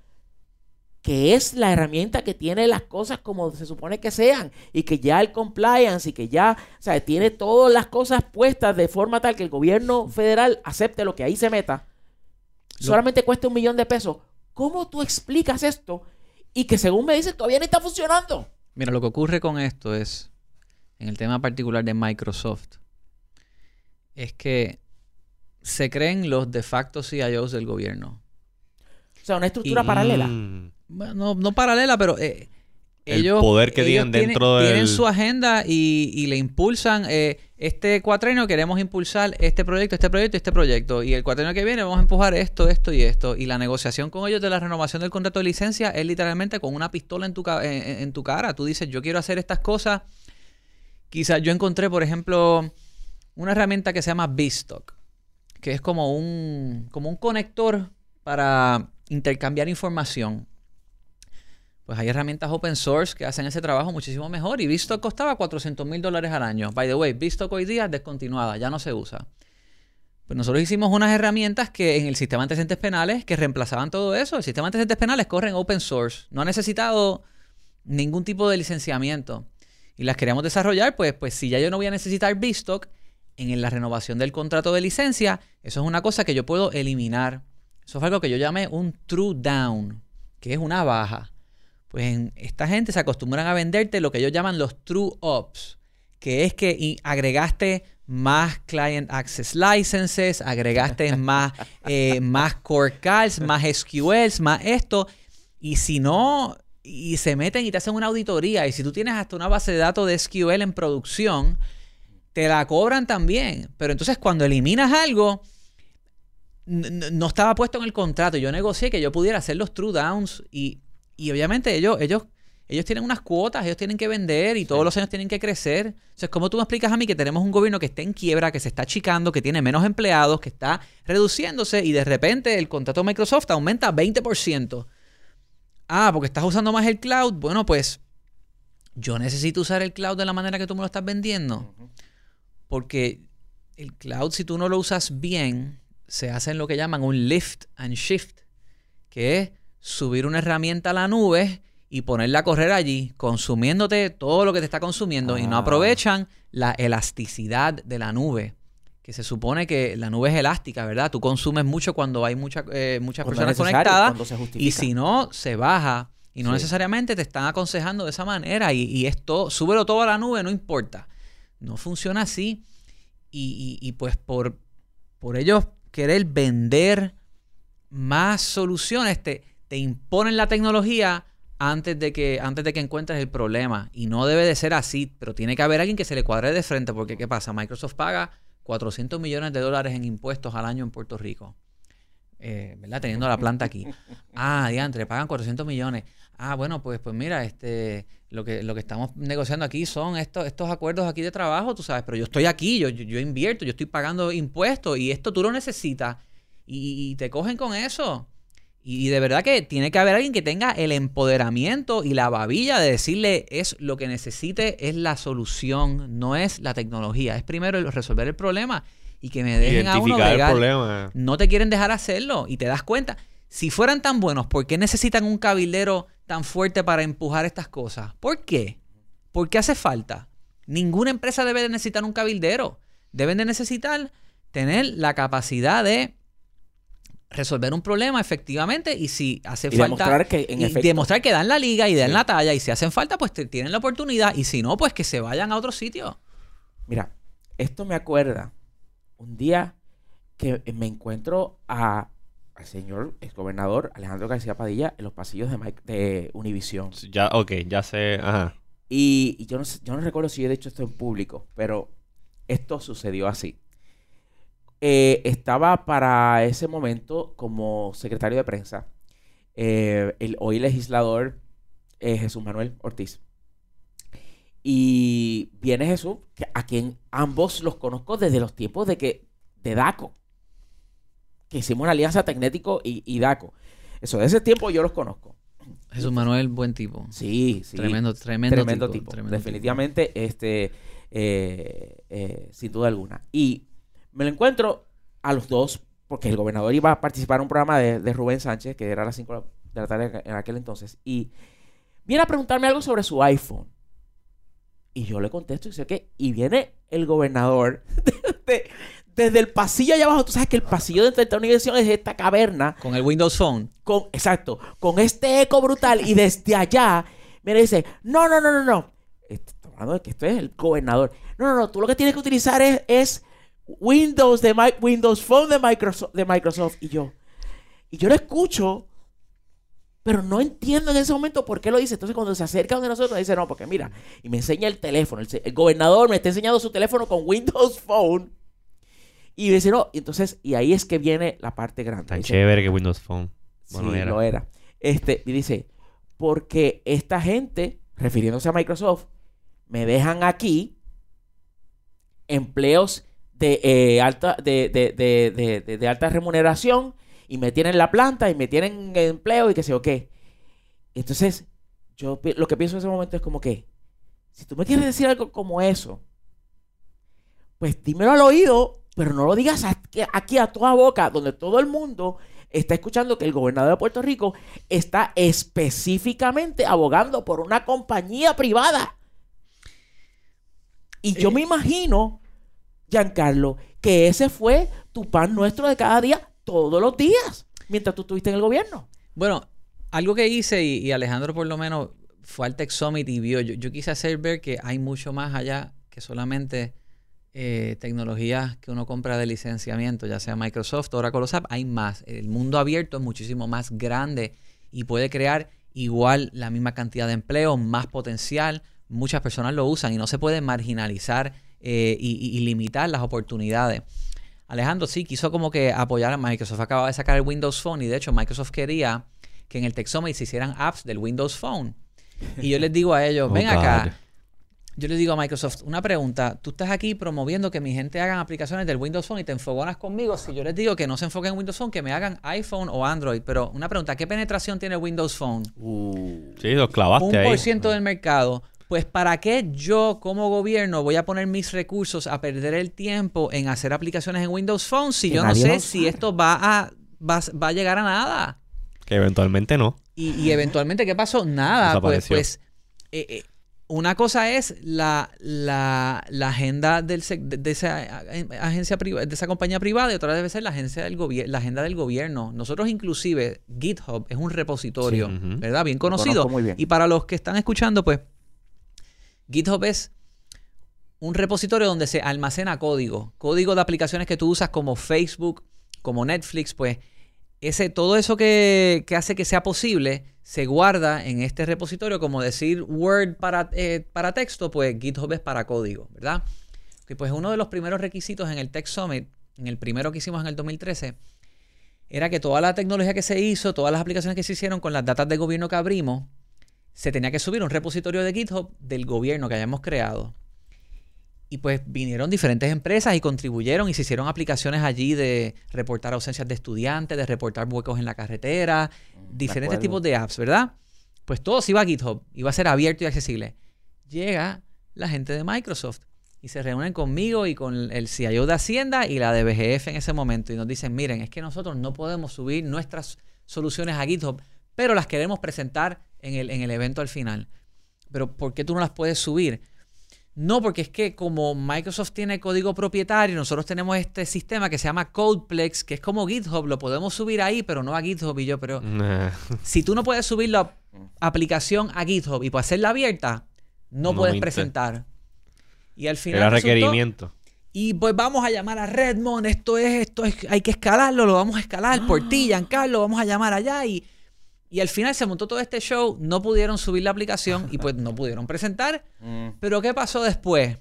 que es la herramienta que tiene las cosas como se supone que sean y que ya el compliance y que ya, o sea, tiene todas las cosas puestas de forma tal que el gobierno federal acepte lo que ahí se meta, solamente cuesta un millón de pesos. ¿Cómo tú explicas esto? Y que según me dicen todavía no está funcionando. Mira, lo que ocurre con esto es, en el tema particular de Microsoft, es que se creen los de facto CIOs del gobierno. O sea, una estructura Y- paralela. Mm. Bueno, no, no paralela, pero eh, El ellos, poder que ellos tienen dentro del- tienen su agenda y, y le impulsan. eh, este cuatrenio queremos impulsar este proyecto, este proyecto, este proyecto. Y el cuatrenio que viene vamos a empujar esto, esto y esto. Y la negociación con ellos de la renovación del contrato de licencia es literalmente con una pistola en tu, en, tu cara. Tú dices, yo quiero hacer estas cosas. Quizás yo encontré, por ejemplo, una herramienta que se llama Bstock, que es como un, como un conector para intercambiar información. pues hay herramientas open source que hacen ese trabajo muchísimo mejor. Y Visto costaba 400 mil dólares al año. By the way, Visto hoy día es descontinuada, ya no se usa. Pues nosotros hicimos unas herramientas que en el sistema de antecedentes penales que reemplazaban todo eso. El sistema de antecedentes penales corre en open source. No ha necesitado ningún tipo de licenciamiento. Y las queríamos desarrollar, pues, pues si ya yo no voy a necesitar Bistock en la renovación del contrato de licencia, eso es una cosa que yo puedo eliminar. Eso es algo que yo llamé un true down, que es una baja. Pues esta gente se acostumbran a venderte lo que ellos llaman los true ups, que es que agregaste más client access licenses, agregaste más, eh, más core calls, más SQLs, más esto. Y si no, y se meten y te hacen una auditoría. Y si tú tienes hasta una base de datos de SQL en producción, te la cobran también. Pero entonces cuando eliminas algo, no estaba puesto en el contrato. Yo negocié que yo pudiera hacer los true downs y, y obviamente ellos, ellos ellos tienen unas cuotas, ellos tienen que vender y todos los años tienen que crecer. Entonces, ¿cómo tú me explicas a mí que tenemos un gobierno que está en quiebra, que se está achicando, que tiene menos empleados, que está reduciéndose y de repente el contrato de Microsoft aumenta 20%? Ah, porque estás usando más el cloud. Bueno, pues yo necesito usar el cloud de la manera que tú me lo estás vendiendo. Porque el cloud, si tú no lo usas bien, se hace en lo que llaman un lift and shift, que es subir una herramienta a la nube y ponerla a correr allí, consumiéndote todo lo que te está consumiendo y no ah. aprovechan la elasticidad de la nube. Que se supone que la nube es elástica, ¿verdad? Tú consumes mucho cuando hay mucha, eh, muchas personas conectadas y si no, se baja. Y no necesariamente te están aconsejando de esa manera. Y, esto, súbelo todo a la nube, no importa. No funciona así. Y, pues por, por ellos querer vender más soluciones, te, te imponen la tecnología antes de que antes de que encuentres el problema y no debe de ser así, pero tiene que haber alguien que se le cuadre de frente porque qué pasa, Microsoft paga 400 millones de dólares en impuestos al año en Puerto Rico. Eh, ¿verdad? Teniendo la planta aquí. Ah, diantre, pagan 400 millones. Ah, bueno, pues, pues mira, este, lo que, lo que estamos negociando aquí son estos, estos acuerdos aquí de trabajo, tú sabes, pero yo estoy aquí, yo, yo, invierto, yo estoy pagando impuestos y esto tú lo necesitas y te cogen con eso. Y de verdad que tiene que haber alguien que tenga el empoderamiento y la babilla de decirle es lo que necesite, es la solución, no es la tecnología. Es primero resolver el problema y que me dejen a uno el problema. No te quieren dejar hacerlo y te das cuenta. Si fueran tan buenos, ¿por qué necesitan un cabildero tan fuerte para empujar estas cosas? ¿Por qué? ¿Por qué hace falta? Ninguna empresa debe de necesitar un cabildero. Deben de necesitar tener la capacidad de resolver un problema efectivamente y si hace falta demostrar que y demostrar que dan la liga y dan la talla y si hacen falta pues tienen la oportunidad y si no pues que se vayan a otro sitio mira esto me acuerda un día que me encuentro a al señor gobernador Alejandro García Padilla en los pasillos de, de Univision. Ya ok ya sé ajá. Y, yo no yo no recuerdo si he dicho esto en público pero esto sucedió así. Eh, estaba para ese momento como secretario de prensa eh, el hoy legislador eh, Jesús Manuel Ortiz. Y viene Jesús, a quien ambos los conozco desde los tiempos de que de DACO, que hicimos una alianza Tecnético y, DACO. Eso, de ese tiempo yo los conozco. Jesús Manuel, buen tipo. Sí, sí. Tremendo, tremendo, tipo. Definitivamente, este, sin duda alguna. Y me lo encuentro a los dos, porque el gobernador iba a participar en un programa de, Rubén Sánchez, que era a las 5 de la tarde en aquel entonces, y viene a preguntarme algo sobre su iPhone. Y yo le contesto y dice que, y viene el gobernador desde, el pasillo allá abajo. Tú sabes que el pasillo de esta universidad es esta caverna. Con el Windows Phone. Con, exacto, con este eco brutal. y desde allá, mira, dice, no, no, no, no, no. Hablando de que esto es el gobernador. No, no, no, tú lo que tienes que utilizar es, es Windows de Windows Phone de Microsoft, de Microsoft y yo. Y yo lo escucho, pero no entiendo en ese momento por qué lo dice. Entonces cuando se acerca donde nosotros dice, "No, porque mira, y me enseña el teléfono, el, gobernador me está enseñando su teléfono con Windows Phone." Y me dice, "No, y entonces y ahí es que viene la parte grande." Tan chévere que Windows Phone. Bueno, sí, lo era. Este, y dice, "Porque esta gente, refiriéndose a Microsoft, me dejan aquí empleos de, eh, alta, de, de, de, alta remuneración y me tienen la planta y me tienen empleo y qué sé yo qué. Entonces, yo lo que pienso en ese momento es como que, si tú me quieres decir algo como eso, pues dímelo al oído, pero no lo digas aquí, aquí a toda boca, donde todo el mundo está escuchando que el gobernador de Puerto Rico está específicamente abogando por una compañía privada. Y yo Eh. me imagino, Giancarlo, que ese fue tu pan nuestro de cada día, todos los días, mientras tú estuviste en el gobierno. Bueno, algo que hice y, y Alejandro por lo menos fue al Tech Summit y vio, yo, yo quise hacer ver que hay mucho más allá que solamente eh, tecnologías que uno compra de licenciamiento, ya sea Microsoft, Oracle o SAP, hay más. El mundo abierto es muchísimo más grande y puede crear igual la misma cantidad de empleo, más potencial. Muchas personas lo usan y no se puede marginalizar eh, y, y- y limitar las oportunidades. Alejandro sí quiso como que apoyar a Microsoft. Acaba de sacar el Windows Phone y de hecho Microsoft quería que en el Tech Summit se hicieran apps del Windows Phone. Y yo les digo a ellos, Oh, ven God. acá. Yo les digo a Microsoft, una pregunta. Tú estás aquí promoviendo que mi gente hagan aplicaciones del Windows Phone y te enfogonas conmigo. Si yo les digo que no se enfoquen en Windows Phone, que me hagan iPhone o Android. Pero una pregunta, ¿qué penetración tiene Windows Phone? Sí, lo clavaste un ahí. por ciento del mercado. Pues ¿para qué yo como gobierno voy a poner mis recursos a perder el tiempo en hacer aplicaciones en Windows Phone si yo no sé si esto va a, va, va a llegar a nada? Que eventualmente no. Y, y eventualmente, ¿qué pasó? Nada. Pues, pues eh, eh, una cosa es la, la, la agenda del, de, de esa agencia de esa compañía privada y otra debe ser la agencia del la agenda del gobierno. Nosotros inclusive GitHub es un repositorio, Sí. ¿verdad? Bien conocido. muy bien. Y para los que están escuchando, pues GitHub es un repositorio donde se almacena código, código de aplicaciones que tú usas como Facebook, como Netflix, pues ese, todo eso que, que hace que sea posible se guarda en este repositorio, como decir Word para, eh, para texto, pues GitHub es para código, ¿verdad? Que pues uno de los primeros requisitos en el Tech Summit, en el primero que hicimos en el 2013, era que toda la tecnología que se hizo, todas las aplicaciones que se hicieron con las datas de gobierno que abrimos, se tenía que subir un repositorio de GitHub del gobierno que hayamos creado. Y pues vinieron diferentes empresas y contribuyeron y se hicieron aplicaciones allí de reportar ausencias de estudiantes, de reportar huecos en la carretera, diferentes acuerdo. tipos de apps, ¿verdad? Pues todo se iba a GitHub, iba a ser abierto y accesible. Llega la gente de Microsoft y se reúnen conmigo y con el CIO de Hacienda y la de BGF en ese momento y nos dicen, miren, es que nosotros no podemos subir nuestras soluciones a GitHub, pero las queremos presentar en el, en el evento al final. Pero ¿por qué tú no las puedes subir? No, porque es que como Microsoft tiene código propietario, nosotros tenemos este sistema que se llama Codeplex, que es como GitHub, lo podemos subir ahí, pero no a GitHub. Y yo, pero Nah. si tú no puedes subir la aplicación a GitHub y puedes hacerla abierta, no, No puedes presentar. Y al final Era resultó- requerimiento. y pues vamos a llamar a Redmond, esto es, esto es, hay que escalarlo, lo vamos a escalar por ti, Giancarlo, vamos a llamar allá y, y al final se montó todo este show, no pudieron subir la aplicación y pues no pudieron presentar. Mm. Pero ¿qué pasó después?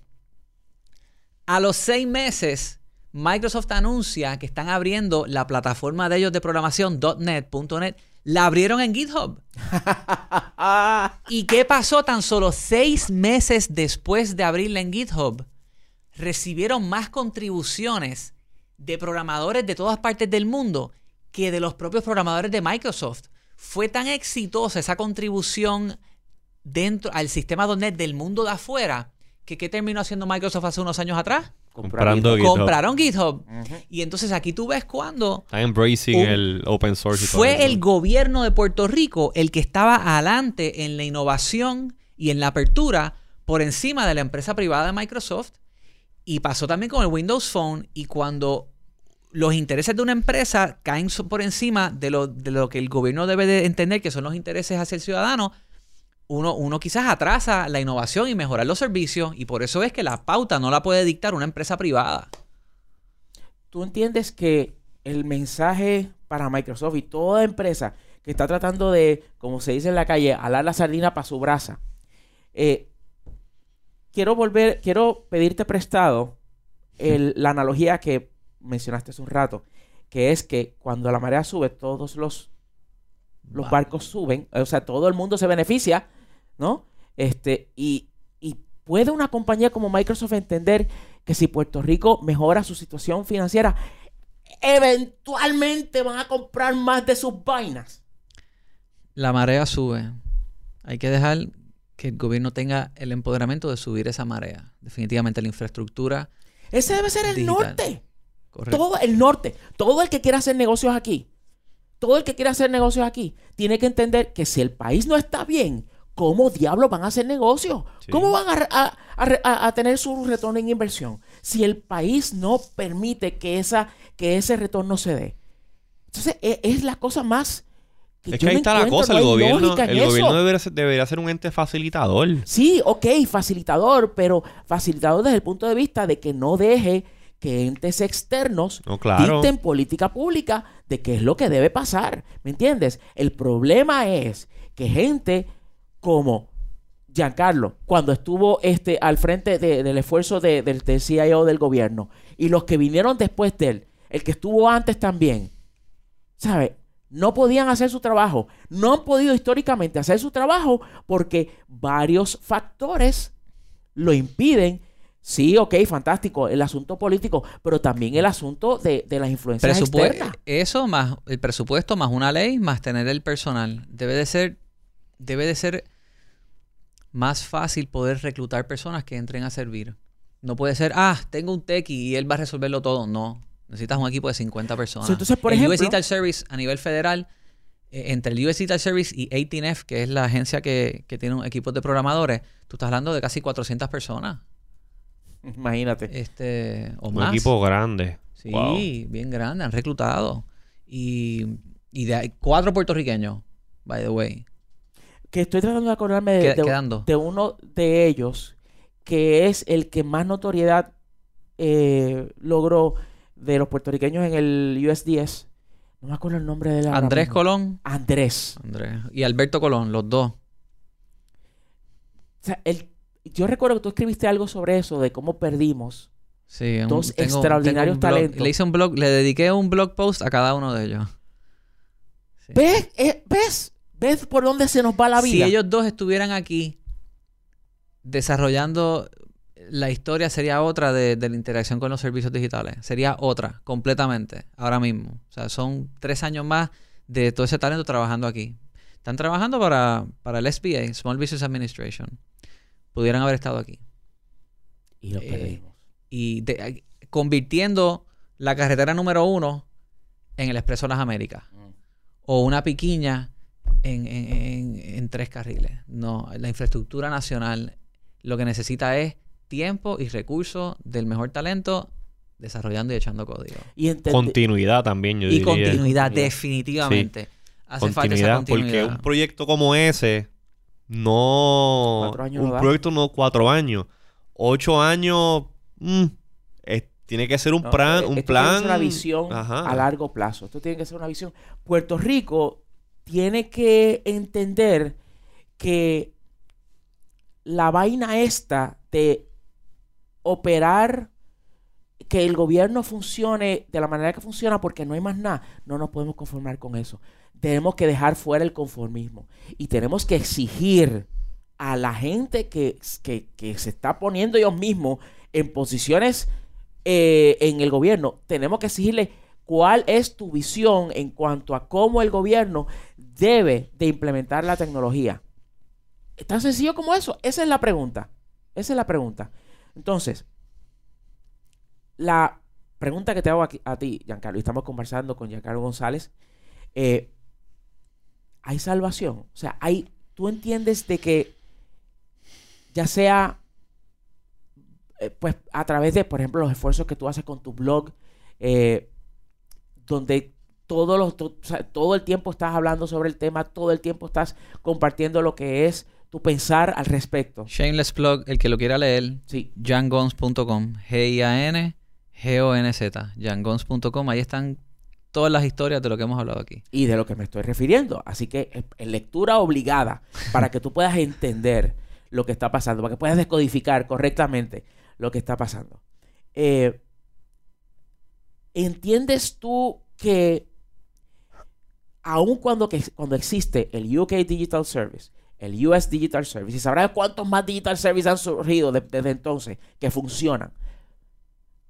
A los seis meses, Microsoft anuncia que están abriendo la plataforma de ellos de programación .NET, .NET, la abrieron en GitHub. ¿Y qué pasó tan solo seis meses después de abrirla en GitHub? Recibieron más contribuciones de programadores de todas partes del mundo que de los propios programadores de Microsoft. Fue tan exitosa esa contribución dentro al sistema .NET del mundo de afuera que ¿qué terminó haciendo Microsoft hace unos años atrás? Comprando GitHub. GitHub. Compraron GitHub. Y entonces aquí tú ves cuando Están embracing Un- el open source y todo fue eso. el gobierno de Puerto Rico el que estaba adelante en la innovación y en la apertura por encima de la empresa privada de Microsoft. Y pasó también con el Windows Phone. Y cuando los intereses de una empresa caen por encima de lo, de lo que el gobierno debe de entender que son los intereses hacia el ciudadano, uno, uno quizás atrasa la innovación y mejorar los servicios. Y por eso es que la pauta no la puede dictar una empresa privada. ¿Tú entiendes que el mensaje para Microsoft y toda empresa que está tratando de, como se dice en la calle, alar la sardina para su brasa? eh, quiero volver, quiero pedirte prestado el- la analogía que mencionaste hace un rato, que es que cuando la marea sube, todos los, los barcos suben, o sea, todo el mundo se beneficia, ¿no? Este, y, y puede una compañía como Microsoft entender que si Puerto Rico mejora su situación financiera, eventualmente van a comprar más de sus vainas. La marea sube. Hay que dejar que el gobierno tenga el empoderamiento de subir esa marea. Definitivamente la infraestructura. Ese debe ser el Digital. norte. Correcto. Todo el norte. Todo el que quiera hacer negocios aquí. Todo el que quiera hacer negocios aquí. Tiene que entender que si el país no está bien, ¿cómo diablos van a hacer negocios? Sí. ¿Cómo van a, a- a re- a- a tener su retorno en inversión? Si el país no permite que, esa, que ese retorno se dé. Entonces, e- es, la cosa más... Es yo que ahí no está la cosa, no el gobierno, el gobierno debería ser, debería ser un ente facilitador. Sí, ok, facilitador, pero facilitador desde el punto de vista de que no deje que entes externos No, claro. dicten política pública de qué es lo que debe pasar. ¿Me entiendes? El problema es que gente como Giancarlo, cuando estuvo este, al frente de- del esfuerzo de- del, del CIO del gobierno, y los que vinieron después de él, el que estuvo antes también, ¿sabe? No podían hacer su trabajo. No han podido históricamente hacer su trabajo porque varios factores lo impiden. Sí, ok, fantástico, el asunto político, pero también el asunto de, de las influencias externas. eso más el presupuesto más una ley más tener el personal. Debe de ser debe de ser más fácil poder reclutar personas que entren a servir. No puede ser ah tengo un tech y él va a resolverlo todo no necesitas un equipo de 50 personas. Entonces, por el ejemplo- US Digital Service a nivel federal eh, entre el US Digital Service y 18F que es la agencia que, que tiene un equipo de programadores tú estás hablando de casi 400 personas Imagínate. este o Un más equipo grande. Sí, Wow. bien grande, han reclutado. Y, y de ahí- cuatro puertorriqueños, by the way. Que estoy tratando de acordarme de uno de ellos, que es el que más notoriedad eh, logró de los puertorriqueños en el USDS. No me acuerdo el nombre de la. Andrés Colón. Andrés. Andrés. Y Alberto Colón, los dos. O sea, el- yo recuerdo que tú escribiste algo sobre eso, de cómo perdimos. Sí, un- Dos tengo- extraordinarios tengo un blog. talentos. Le hice un blog, le dediqué un blog post a cada uno de ellos. Sí. ¿Ves? Eh, ¿Ves? ¿Ves por dónde se nos va la Si vida? ellos dos estuvieran aquí desarrollando la historia sería otra de, de la interacción con los servicios digitales. Sería otra, completamente, ahora mismo. O sea, son tres años más de todo ese talento trabajando aquí. Están trabajando para, para el SBA, Small Business Administration. Pudieran haber estado aquí. Y lo Eh, perdimos. Y de- convirtiendo la carretera número uno en el Expreso Las Américas. O una piquiña en, en- en- en tres carriles. No, la infraestructura nacional lo que necesita es tiempo y recursos del mejor talento desarrollando y echando código. Y Continuidad también, yo Y diría. continuidad, Continuidad. definitivamente. Hace falta esa continuidad. porque un proyecto como ese no años un no proyecto no cuatro años ocho años mm, es- tiene que ser un No, plan eh, un esto tiene que plan ser una visión Ajá. a largo plazo. Esto tiene que ser una visión. Puerto Rico tiene que entender que la vaina esta de operar que el gobierno funcione de la manera que funciona porque no hay más nada, no nos podemos conformar con eso. Tenemos que dejar fuera el conformismo y tenemos que exigir a la gente que, que- que se está poniendo ellos mismos en posiciones eh, en el gobierno, tenemos que exigirle cuál es tu visión en cuanto a cómo el gobierno debe de implementar la tecnología. Es tan sencillo como eso. Esa es la pregunta. Esa es la pregunta. Entonces, la pregunta que te hago a ti, Giancarlo, y estamos conversando con Giancarlo González, eh, ¿hay salvación? O sea, hay, tú entiendes de que ya sea eh, pues a través de, por ejemplo, los esfuerzos que tú haces con tu blog, eh, donde todo, los, to- o sea, todo el tiempo estás hablando sobre el tema, todo el tiempo estás compartiendo lo que es tu pensar al respecto. Shameless plug, el que lo quiera leer, Sí, jangons.com, G-I-A-N, G-O-N-Z, jangons.com, ahí están todas las historias de lo que hemos hablado aquí. y de lo que me estoy refiriendo. Así que eh, en lectura obligada para que tú puedas entender lo que está pasando, para que puedas descodificar correctamente lo que está pasando. Eh, ¿Entiendes tú que aun cuando, que, cuando existe el UK Digital Service, el US Digital Service, y sabrás cuántos más Digital Services han surgido de- desde entonces que funcionan,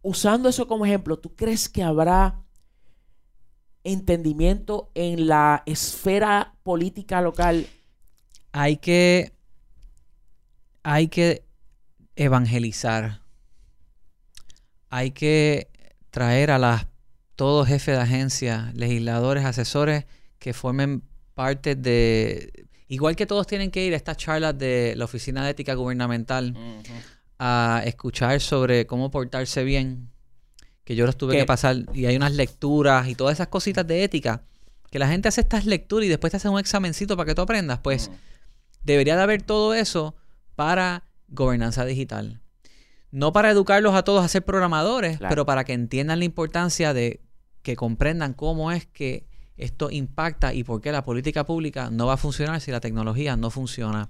usando eso como ejemplo, ¿tú crees que habrá entendimiento en la esfera política local hay que, hay que evangelizar. Hay que traer a las todos jefes de agencia, legisladores, asesores que formen parte de igual que todos tienen que ir a estas charlas de la Oficina de Ética Gubernamental a escuchar sobre cómo portarse bien, que yo los tuve ¿Qué? que pasar y hay unas lecturas y todas esas cositas de ética, que la gente hace estas lecturas y después te hacen un examencito para que tú aprendas, pues debería de haber todo eso para gobernanza digital. No para educarlos a todos a ser programadores, Claro. pero para que entiendan la importancia de que comprendan cómo es que esto impacta y por qué la política pública no va a funcionar si la tecnología no funciona.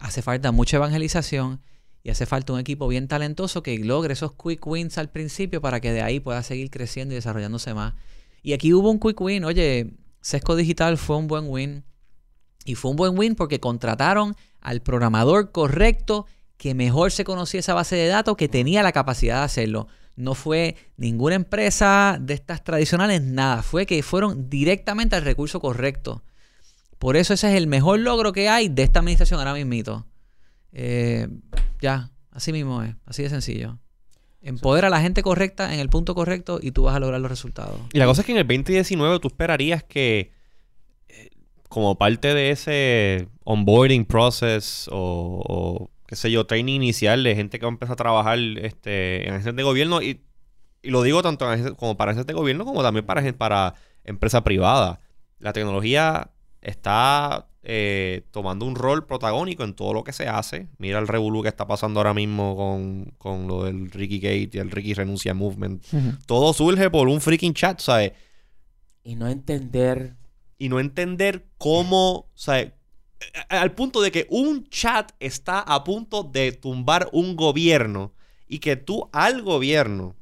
Hace falta mucha evangelización y hace falta un equipo bien talentoso que logre esos quick wins al principio para que de ahí pueda seguir creciendo y desarrollándose más. Y aquí hubo un quick win. Oye, Sesco Digital fue un buen win. Y fue un buen win porque contrataron al programador correcto que mejor se conocía esa base de datos, que tenía la capacidad de hacerlo. No fue ninguna empresa de estas tradicionales, nada. Fue que fueron directamente al recurso correcto. Por eso ese es el mejor logro que hay de esta administración ahora mismito. Eh, ya, así mismo es, así de sencillo. Empodera a la gente correcta en el punto correcto y tú vas a lograr los resultados. Y la cosa es que en el 2019 tú esperarías que, eh, como parte de ese onboarding process o, o, qué sé yo, training inicial de gente que va a empezar a trabajar este, en agencias de gobierno, y, y lo digo tanto en como para agencias de gobierno como también para, para empresa privada. La tecnología está eh, tomando un rol protagónico en todo lo que se hace. Mira el revolú que está pasando ahora mismo con, con lo del Ricky Gate y el Ricky Renuncia Movement. Todo surge por un freaking chat, ¿sabes? Y no entender. y no entender cómo, a- al punto de que un chat está a punto de tumbar un gobierno y que tú al gobierno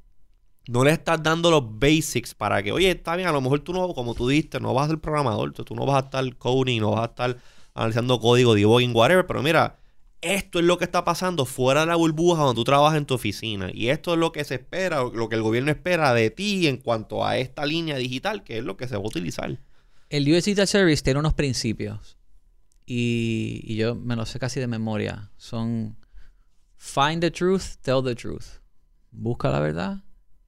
no le estás dando los basics para que, oye, está bien, a lo mejor tú no, como tú dijiste, no vas a ser programador, tú, tú no vas a estar coding, no vas a estar analizando código, debugging, whatever, pero mira, esto es lo que está pasando fuera de la burbuja donde tú trabajas en tu oficina. Y esto es lo que se espera, lo que el gobierno espera de ti en cuanto a esta línea digital, que es lo que se va a utilizar. El US Digital Service tiene unos principios. Y, y yo me los sé casi de memoria. Son find the truth, tell the truth. Busca la verdad,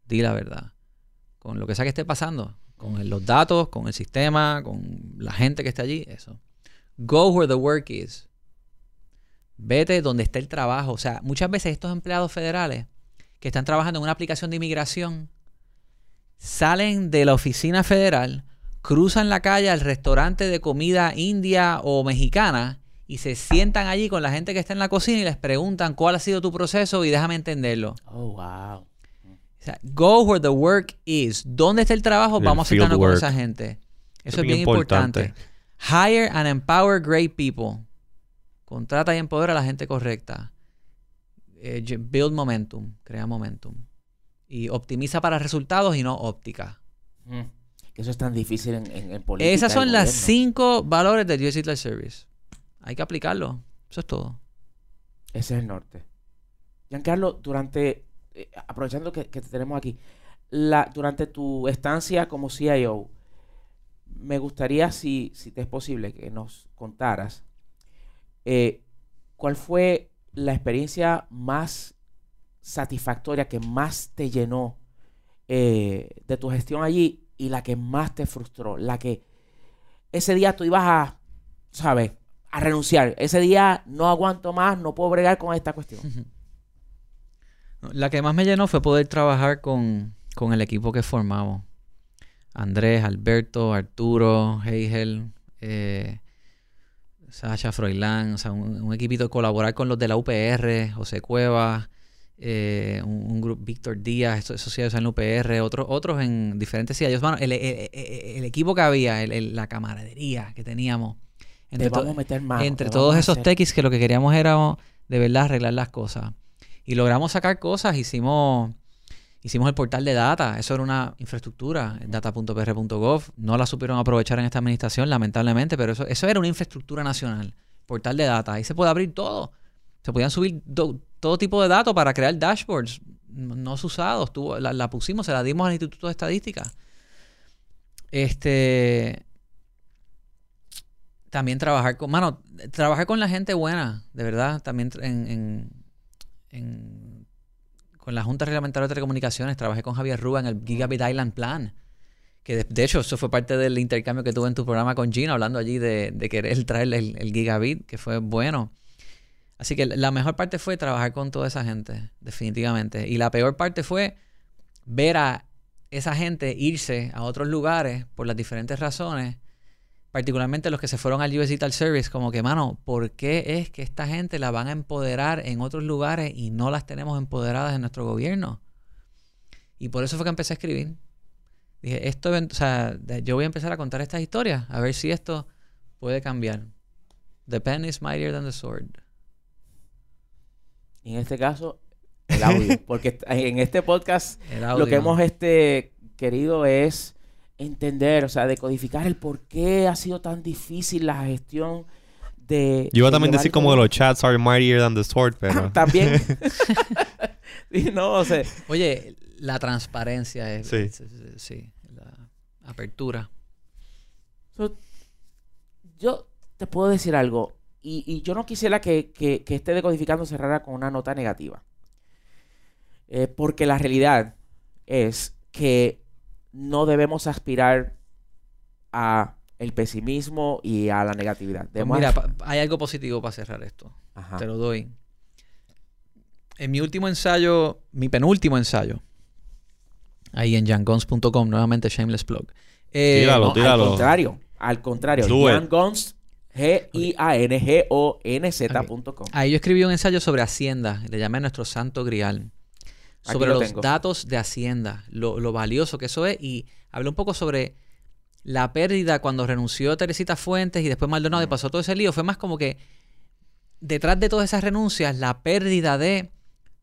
di la verdad. Con lo que sea que esté pasando. Con los datos, con el sistema, con la gente que está allí, eso. Go where the work is. Vete donde está el trabajo. O sea, muchas veces estos empleados federales que están trabajando en una aplicación de inmigración salen de la oficina federal, cruzan la calle al restaurante de comida india o mexicana y se sientan allí con la gente que está en la cocina y les preguntan cuál ha sido tu proceso y déjame entenderlo. Oh, wow. O sea, go where the work is. ¿Dónde está el trabajo? El Vamos a sentarnos con work. esa gente. Eso Eso es bien importante. Hire and empower great people. Contrata y empodera a la gente correcta. Eh, build momentum. Crea momentum. Y optimiza para resultados y no óptica. Mm. Eso es tan difícil en, en, en política. Esas son las cinco valores del US Digital Service. Hay que aplicarlo. Eso es todo. Ese es el norte. Giancarlo, durante. Eh, aprovechando que, te tenemos aquí. La, durante tu estancia como CIO, me gustaría, si, si te es posible, que nos contaras eh, cuál fue la experiencia más satisfactoria, que más te llenó eh, de tu gestión allí y la que más te frustró, la que ese día tú ibas a, ¿sabes? A renunciar. Ese día no aguanto más, no puedo bregar con esta cuestión. La que más me llenó fue poder trabajar con, con el equipo que formamos. Andrés, Alberto, Arturo, Heigel, eh, Sasha Froilán, o sea, un, un equipito, colaborar con los de la UPR, José Cuevas, eh, un, un grupo, Víctor Díaz, eso sí, en la UPR, otros, otros en diferentes ciudades. Mano, el, el- el- el equipo que había, la camaradería que teníamos. Te Entre, to- vamos a meter mano. entre todos esos techis que lo que queríamos era de verdad arreglar las cosas. Y logramos sacar cosas, hicimos hicimos el portal de data, eso era una infraestructura, data.pr.gov, no la supieron aprovechar en esta administración lamentablemente, pero eso eso era una infraestructura nacional, portal de data, ahí se puede abrir todo. Se podían subir do- todo tipo de datos para crear dashboards no usados, Tuvo- la, la pusimos, se la dimos al Instituto de Estadística. Este también trabajar con, mano, trabajar con la gente buena, de verdad, también en, en- con la Junta Reglamentaria de Telecomunicaciones, trabajé con Javier Rúa en el Gigabit Island Plan, que de, hecho eso fue parte del intercambio que tuve en tu programa con Gina, hablando allí de, de querer traer el, el Gigabit, que fue bueno. Así que la mejor parte fue trabajar con toda esa gente, definitivamente. Y la peor parte fue ver a esa gente irse a otros lugares por las diferentes razones, particularmente los que se fueron al US Digital Service, como que, mano, ¿por qué es que esta gente la van a empoderar en otros lugares y no las tenemos empoderadas en nuestro gobierno? Y por eso fue que empecé a escribir. Dije, esto, o sea, yo voy a empezar a contar estas historias, a ver si esto puede cambiar. The pen is mightier than the sword. En este caso, el audio. Porque en este podcast lo que hemos este, querido es entender, o sea, decodificar el por qué ha sido tan difícil la gestión de... Yo iba de también decir como que los chats are mightier than the sword, pero... También. No, o sea, Oye, la transparencia es... Sí. es- es- es- sí, la apertura. So, yo te puedo decir algo, y, y yo no quisiera que, que, que este decodificando cerrara con una nota negativa. Eh, porque la realidad es que no debemos aspirar a el pesimismo y a la negatividad. Pues mira, hay algo positivo para cerrar esto. Ajá. Te lo doy. En mi último ensayo, mi penúltimo ensayo, ahí en jangons.com, nuevamente shameless plug. Eh, Tíralo, No, al tíralo. contrario, al contrario. G-I-A-N-G-O-N-Z.com. Ahí yo escribí un ensayo sobre Hacienda, le llamé nuestro santo grial. Sobre lo los tengo. datos de Hacienda, lo, lo valioso que eso es, y hablé un poco sobre la pérdida cuando renunció Teresita Fuentes y después Maldonado y pasó todo ese lío. Fue más como que detrás de todas esas renuncias, la pérdida de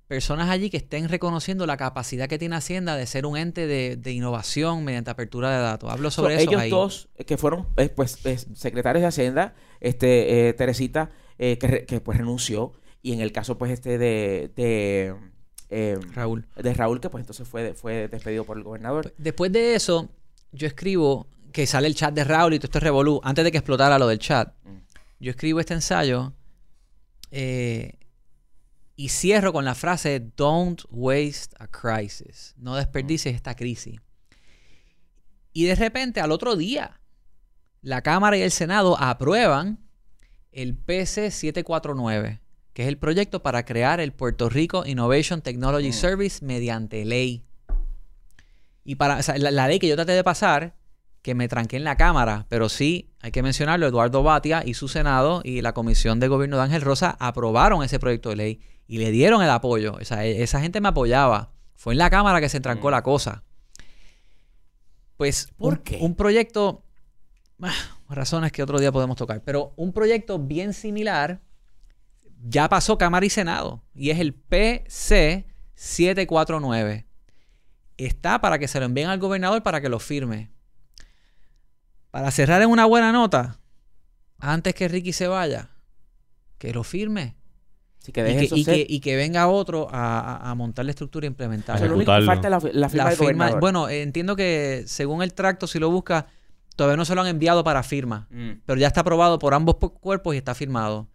personas allí que estén reconociendo la capacidad que tiene Hacienda de ser un ente de, de innovación mediante apertura de datos. Hablo So, sobre eso ellos ahí. dos eh, que fueron eh, pues eh, secretarios de Hacienda, este eh, Teresita eh, que, pues renunció y en el caso pues este de de, eh, Raúl. de Raúl que pues entonces fue fue despedido por el gobernador. Después de eso, yo escribo que sale el chat de Raúl y todo esto es revolú. Antes de que explotara lo del chat, Mm. yo escribo este ensayo eh, y cierro con la frase Don't waste a crisis. No desperdicies esta crisis. Y de repente, al otro día, la Cámara y el Senado aprueban el PC 749, que es el proyecto para crear el Puerto Rico Innovation Technology Mm. Service mediante ley. Y para o sea, la, la ley que yo traté de pasar, que me tranqué en la Cámara, pero sí, hay que mencionarlo, Eduardo Batia y su Senado y la Comisión de Gobierno de Ángel Rosa aprobaron ese proyecto de ley y le dieron el apoyo. O sea, e- esa gente me apoyaba. Fue en la Cámara que se trancó Mm. la cosa. Pues ¿Por un, qué? un proyecto, ah, razones que otro día podemos tocar, pero un proyecto bien similar ya pasó Cámara y Senado y es el PC 749. Está para que se lo envíen al gobernador para que lo firme. Para cerrar en una buena nota, antes que Ricky se vaya, que lo firme. Que Y que, eso y ser. que- y que venga otro a, montar la estructura e O implementarla. sea, lo único que falta es la, la firma La del firma- gobernador. bueno, eh, entiendo que según el tracto, si lo busca, todavía no se lo han enviado para firma. Mm. Pero ya está aprobado por ambos cuerpos y está firmado.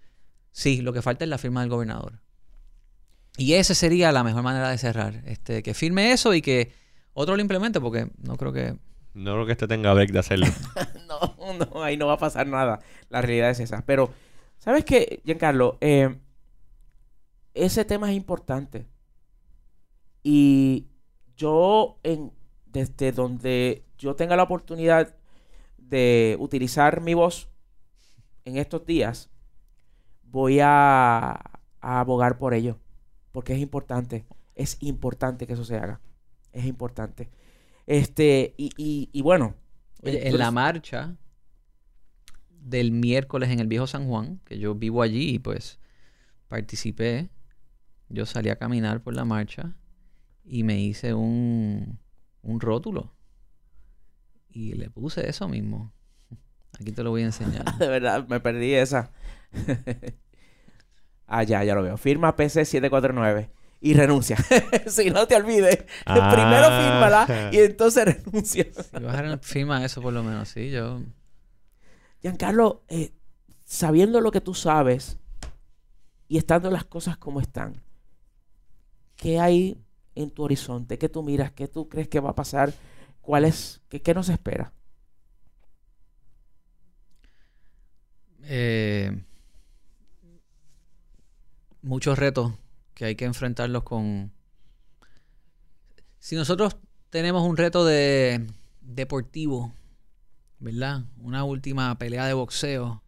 Sí, lo que falta es la firma del gobernador. Y esa sería la mejor manera de cerrar. Este, que firme eso y que otro lo implemente, porque no creo que. No creo que este tenga break de hacerlo. No, no, ahí no va a pasar nada. La realidad es esa. Pero, ¿sabes qué, Giancarlo? Eh, ese tema es importante. Y yo, en, desde donde yo tenga la oportunidad de utilizar mi voz en estos días, voy a, a abogar por ello. Porque es importante. Es importante que eso se haga. Es importante. Este, y, y, y bueno. Oye, en la marcha del miércoles en el Viejo San Juan, que yo vivo allí y pues participé, yo salí a caminar por la marcha y me hice un, un rótulo. Y le puse eso mismo. Aquí te lo voy a enseñar. De verdad, me perdí esa. ah, ya, ya lo veo. Firma PC 749 y renuncia. si no te olvides, Ah. primero fírmala y entonces renuncia. Si vas a firma eso por lo menos, sí, yo... Giancarlo, eh, sabiendo lo que tú sabes y estando las cosas como están, ¿qué hay en tu horizonte? ¿Qué tú miras? ¿Qué tú crees que va a pasar? ¿Cuál es? ¿Qué, qué nos espera? Eh, muchos retos que hay que enfrentarlos con... Si nosotros tenemos un reto de deportivo, ¿verdad? Una última pelea de boxeo.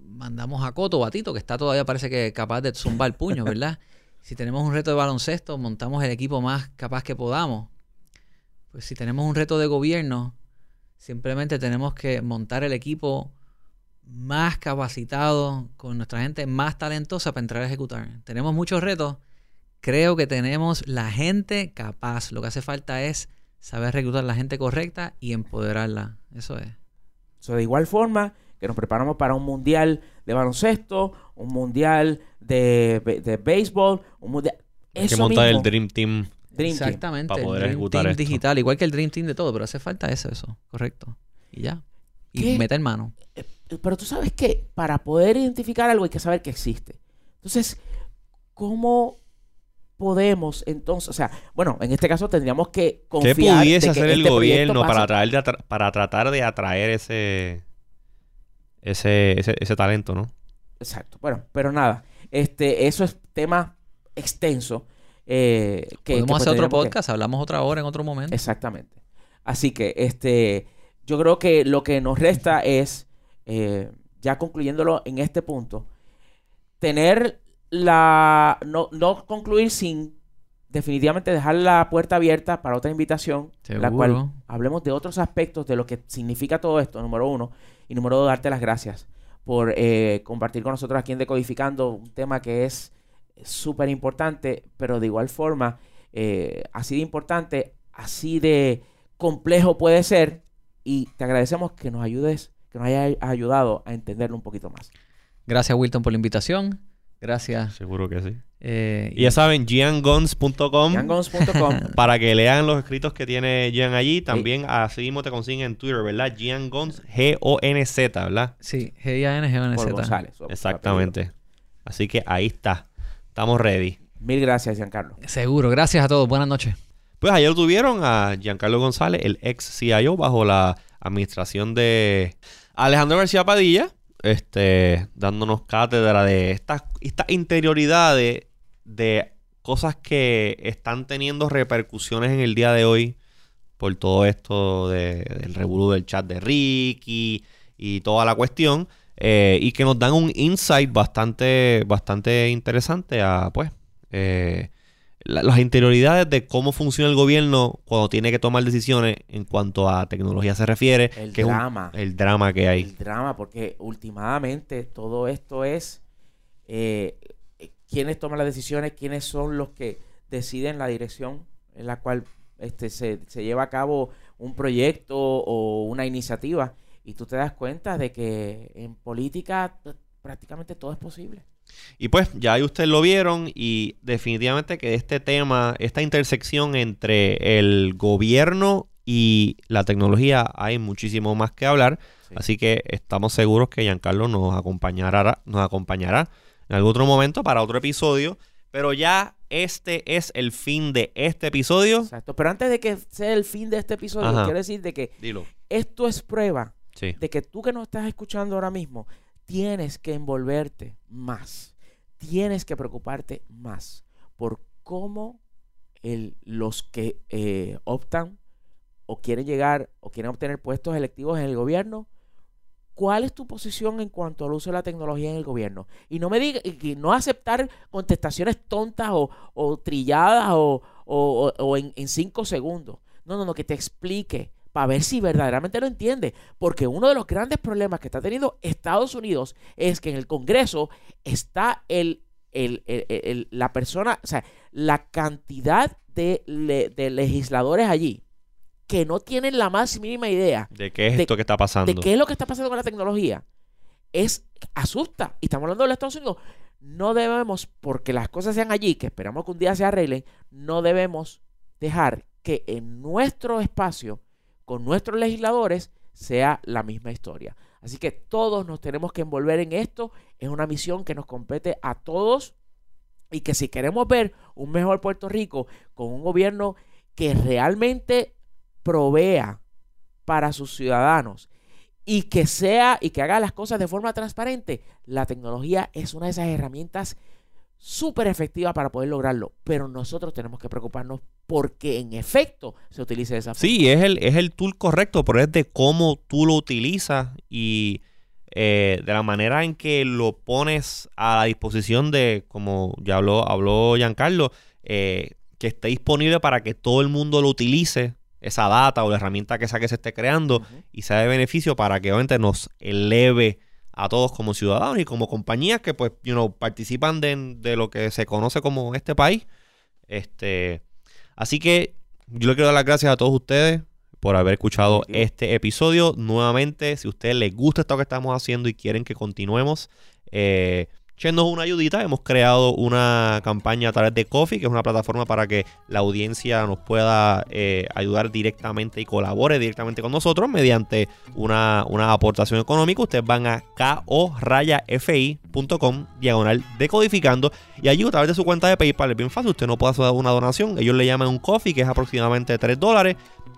Mandamos a Coto, Batito, que está todavía parece que capaz de zumbar el puño, ¿verdad? si tenemos un reto de baloncesto, montamos el equipo más capaz que podamos. Pues si tenemos un reto de gobierno, simplemente tenemos que montar el equipo más capacitado, con nuestra gente más talentosa para entrar a ejecutar. Tenemos muchos retos. Creo que tenemos la gente capaz. Lo que hace falta es saber reclutar la gente correcta y empoderarla. Eso es. So, de igual forma que nos preparamos para un mundial de baloncesto, un mundial de, de béisbol, un mundial... Hay que Eso montar el mismo. Dream Team. Dream Team. Exactamente. para el poder Dream ejecutar Team esto. digital, igual que el Dream Team de todo, pero hace falta eso, eso, correcto. Y ya. Y ¿Qué? mete en mano. Pero tú sabes que para poder identificar algo hay que saber que existe. Entonces, ¿cómo podemos entonces, o sea, bueno, en este caso tendríamos que ¿Qué confiar pudiese de que hacer el este gobierno para, traer de atra- para tratar de atraer ese, ese, ese, ese talento, no? Exacto. Bueno, pero nada, este, eso es tema extenso. eh, que, Podemos que, pues, hacer otro que- podcast, hablamos otra hora en otro momento. Exactamente. Así que, este, yo creo que lo que nos resta es, eh, ya concluyéndolo en este punto, tener la, no, no concluir sin definitivamente dejar la puerta abierta para otra invitación, la Seguro. cual hablemos de otros aspectos de lo que significa todo esto, número uno, y número dos, darte las gracias por eh, compartir con nosotros aquí en Decodificando un tema que es súper importante, pero de igual forma, eh, así de importante, así de complejo puede ser, y te agradecemos que nos ayudes, que nos hayas ayudado a entenderlo un poquito más. Gracias, Wilton, por la invitación. Gracias. Seguro que sí. eh, Y ya saben, gianguns.com Youngguns.com para que lean los escritos que tiene Gian allí. También así mismo te consiguen en Twitter, ¿verdad? Gian Guns, G-O-N-Z, ¿verdad? Sí, G-I-A-N-G-O-N-Z. Exactamente. Así que ahí está. Estamos ready. Mil gracias, Giancarlo. Seguro. Gracias a todos. Buenas noches. Pues ayer tuvieron a Giancarlo González, el ex CIO, bajo la administración de Alejandro García Padilla, este, dándonos cátedra de estas estas interioridades de cosas que están teniendo repercusiones en el día de hoy por todo esto de- del revolú del chat de Ricky y toda la cuestión. eh, y que nos dan un insight bastante, bastante interesante a, pues, eh, la- las interioridades de cómo funciona el gobierno cuando tiene que tomar decisiones en cuanto a tecnología se refiere. El que es un- drama. el drama que hay. El drama, porque últimamente todo esto es eh, quiénes toman las decisiones, quiénes son los que deciden la dirección en la cual este, se, se lleva a cabo un proyecto o una iniciativa. Y tú te das cuenta de que en política prácticamente todo es posible. Y pues ya ahí ustedes lo vieron y definitivamente que este tema, esta intersección entre el gobierno y la tecnología hay muchísimo más que hablar. Sí. Así que estamos seguros que Giancarlo nos acompañará, nos acompañará en algún otro momento para otro episodio. Pero ya este es el fin de este episodio. Exacto. Pero antes de que sea el fin de este episodio, Ajá. quiero decir de que Dilo. esto es prueba Sí. de que tú que nos estás escuchando ahora mismo, tienes que envolverte más. Tienes que preocuparte más por cómo los que eh, optan o quieren llegar o quieren obtener puestos electivos en el gobierno, ¿cuál es tu posición en cuanto al uso de la tecnología en el gobierno? Y no me diga, y no aceptar contestaciones tontas o, trilladas o en, en cinco segundos. No, no, no, que te explique para ver si verdaderamente lo entiende. Porque uno de los grandes problemas que está teniendo Estados Unidos es que en el Congreso está el, el- el- la persona, o sea, la cantidad de, le- de legisladores allí que no tienen la más mínima idea ¿De qué es de- esto que está pasando? de qué es lo que está pasando con la tecnología, es asusta. Y estamos hablando de los Estados Unidos. No debemos, porque las cosas sean allí, que esperamos que un día se arreglen, no debemos dejar que en nuestro espacio, con nuestros legisladores, sea la misma historia. Así que todos nos tenemos que envolver en esto. Es una misión que nos compete a todos y que si queremos ver un mejor Puerto Rico con un gobierno que realmente provea para sus ciudadanos y que sea y que haga las cosas de forma transparente, la tecnología es una de esas herramientas súper efectiva para poder lograrlo. Pero nosotros tenemos que preocuparnos porque en efecto se utilice de esa forma. Sí, es el, es el tool correcto, pero es de cómo tú lo utilizas y eh, de la manera en que lo pones a la disposición de, como ya habló, habló Giancarlo, eh, que esté disponible para que todo el mundo lo utilice, esa data o la herramienta que sea que se esté creando y sea de beneficio para que obviamente nos eleve a todos como ciudadanos y como compañías que pues you know, participan de, de lo que se conoce como este país. Este, así que yo le quiero dar las gracias a todos ustedes por haber escuchado este episodio. Nuevamente, si a ustedes les gusta esto que estamos haciendo y quieren que continuemos, eh, échenos una ayudita. Hemos creado una campaña a través de Coffee, que es una plataforma para que la audiencia nos pueda eh, ayudar directamente y colabore directamente con nosotros mediante una, una aportación económica. Ustedes van a ko-fi.com diagonal decodificando y allí a través de su cuenta de PayPal es bien fácil. Usted no puede hacer una donación. Ellos le llaman un coffee, que es aproximadamente 3 dólares.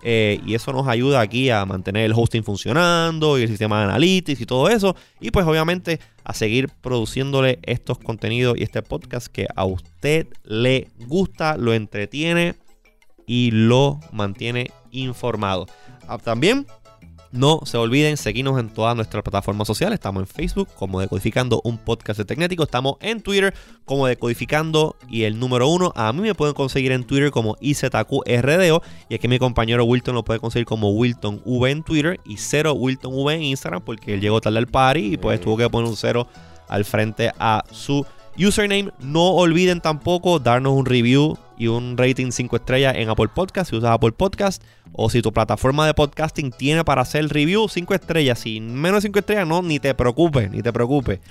Eh, y eso nos ayuda aquí a mantener el hosting funcionando y el sistema de analytics y todo eso. Y pues obviamente a seguir produciéndole estos contenidos y este podcast que a usted le gusta, lo entretiene y lo mantiene informado. Ah, También no se olviden seguirnos en todas nuestras plataformas sociales. Estamos en Facebook como Decodificando un podcast de Tecnético. Estamos en Twitter como Decodificando y el número uno. A mí me pueden conseguir en Twitter como IZQRDO. Y aquí mi compañero Wilton lo puede conseguir como Wilton V en Twitter y cero Wilton V en Instagram porque él llegó tarde al party y pues tuvo que poner un cero al frente a su username. No olviden tampoco darnos un review y un rating 5 estrellas en Apple Podcast si usas Apple Podcast o si tu plataforma de podcasting tiene para hacer review 5 estrellas. Si menos de 5 estrellas, no, ni te preocupes, ni te preocupes.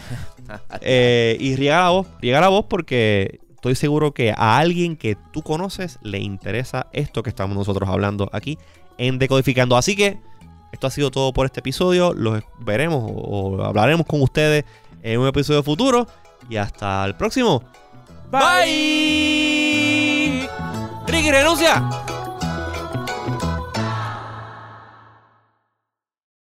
Eh, y riega la voz, riega la voz porque estoy seguro que a alguien que tú conoces le interesa esto que estamos nosotros hablando aquí en Decodificando. Así que esto ha sido todo por este episodio. Los veremos o hablaremos con ustedes en un episodio futuro. Y hasta el próximo. Bye. Ricky, renuncia.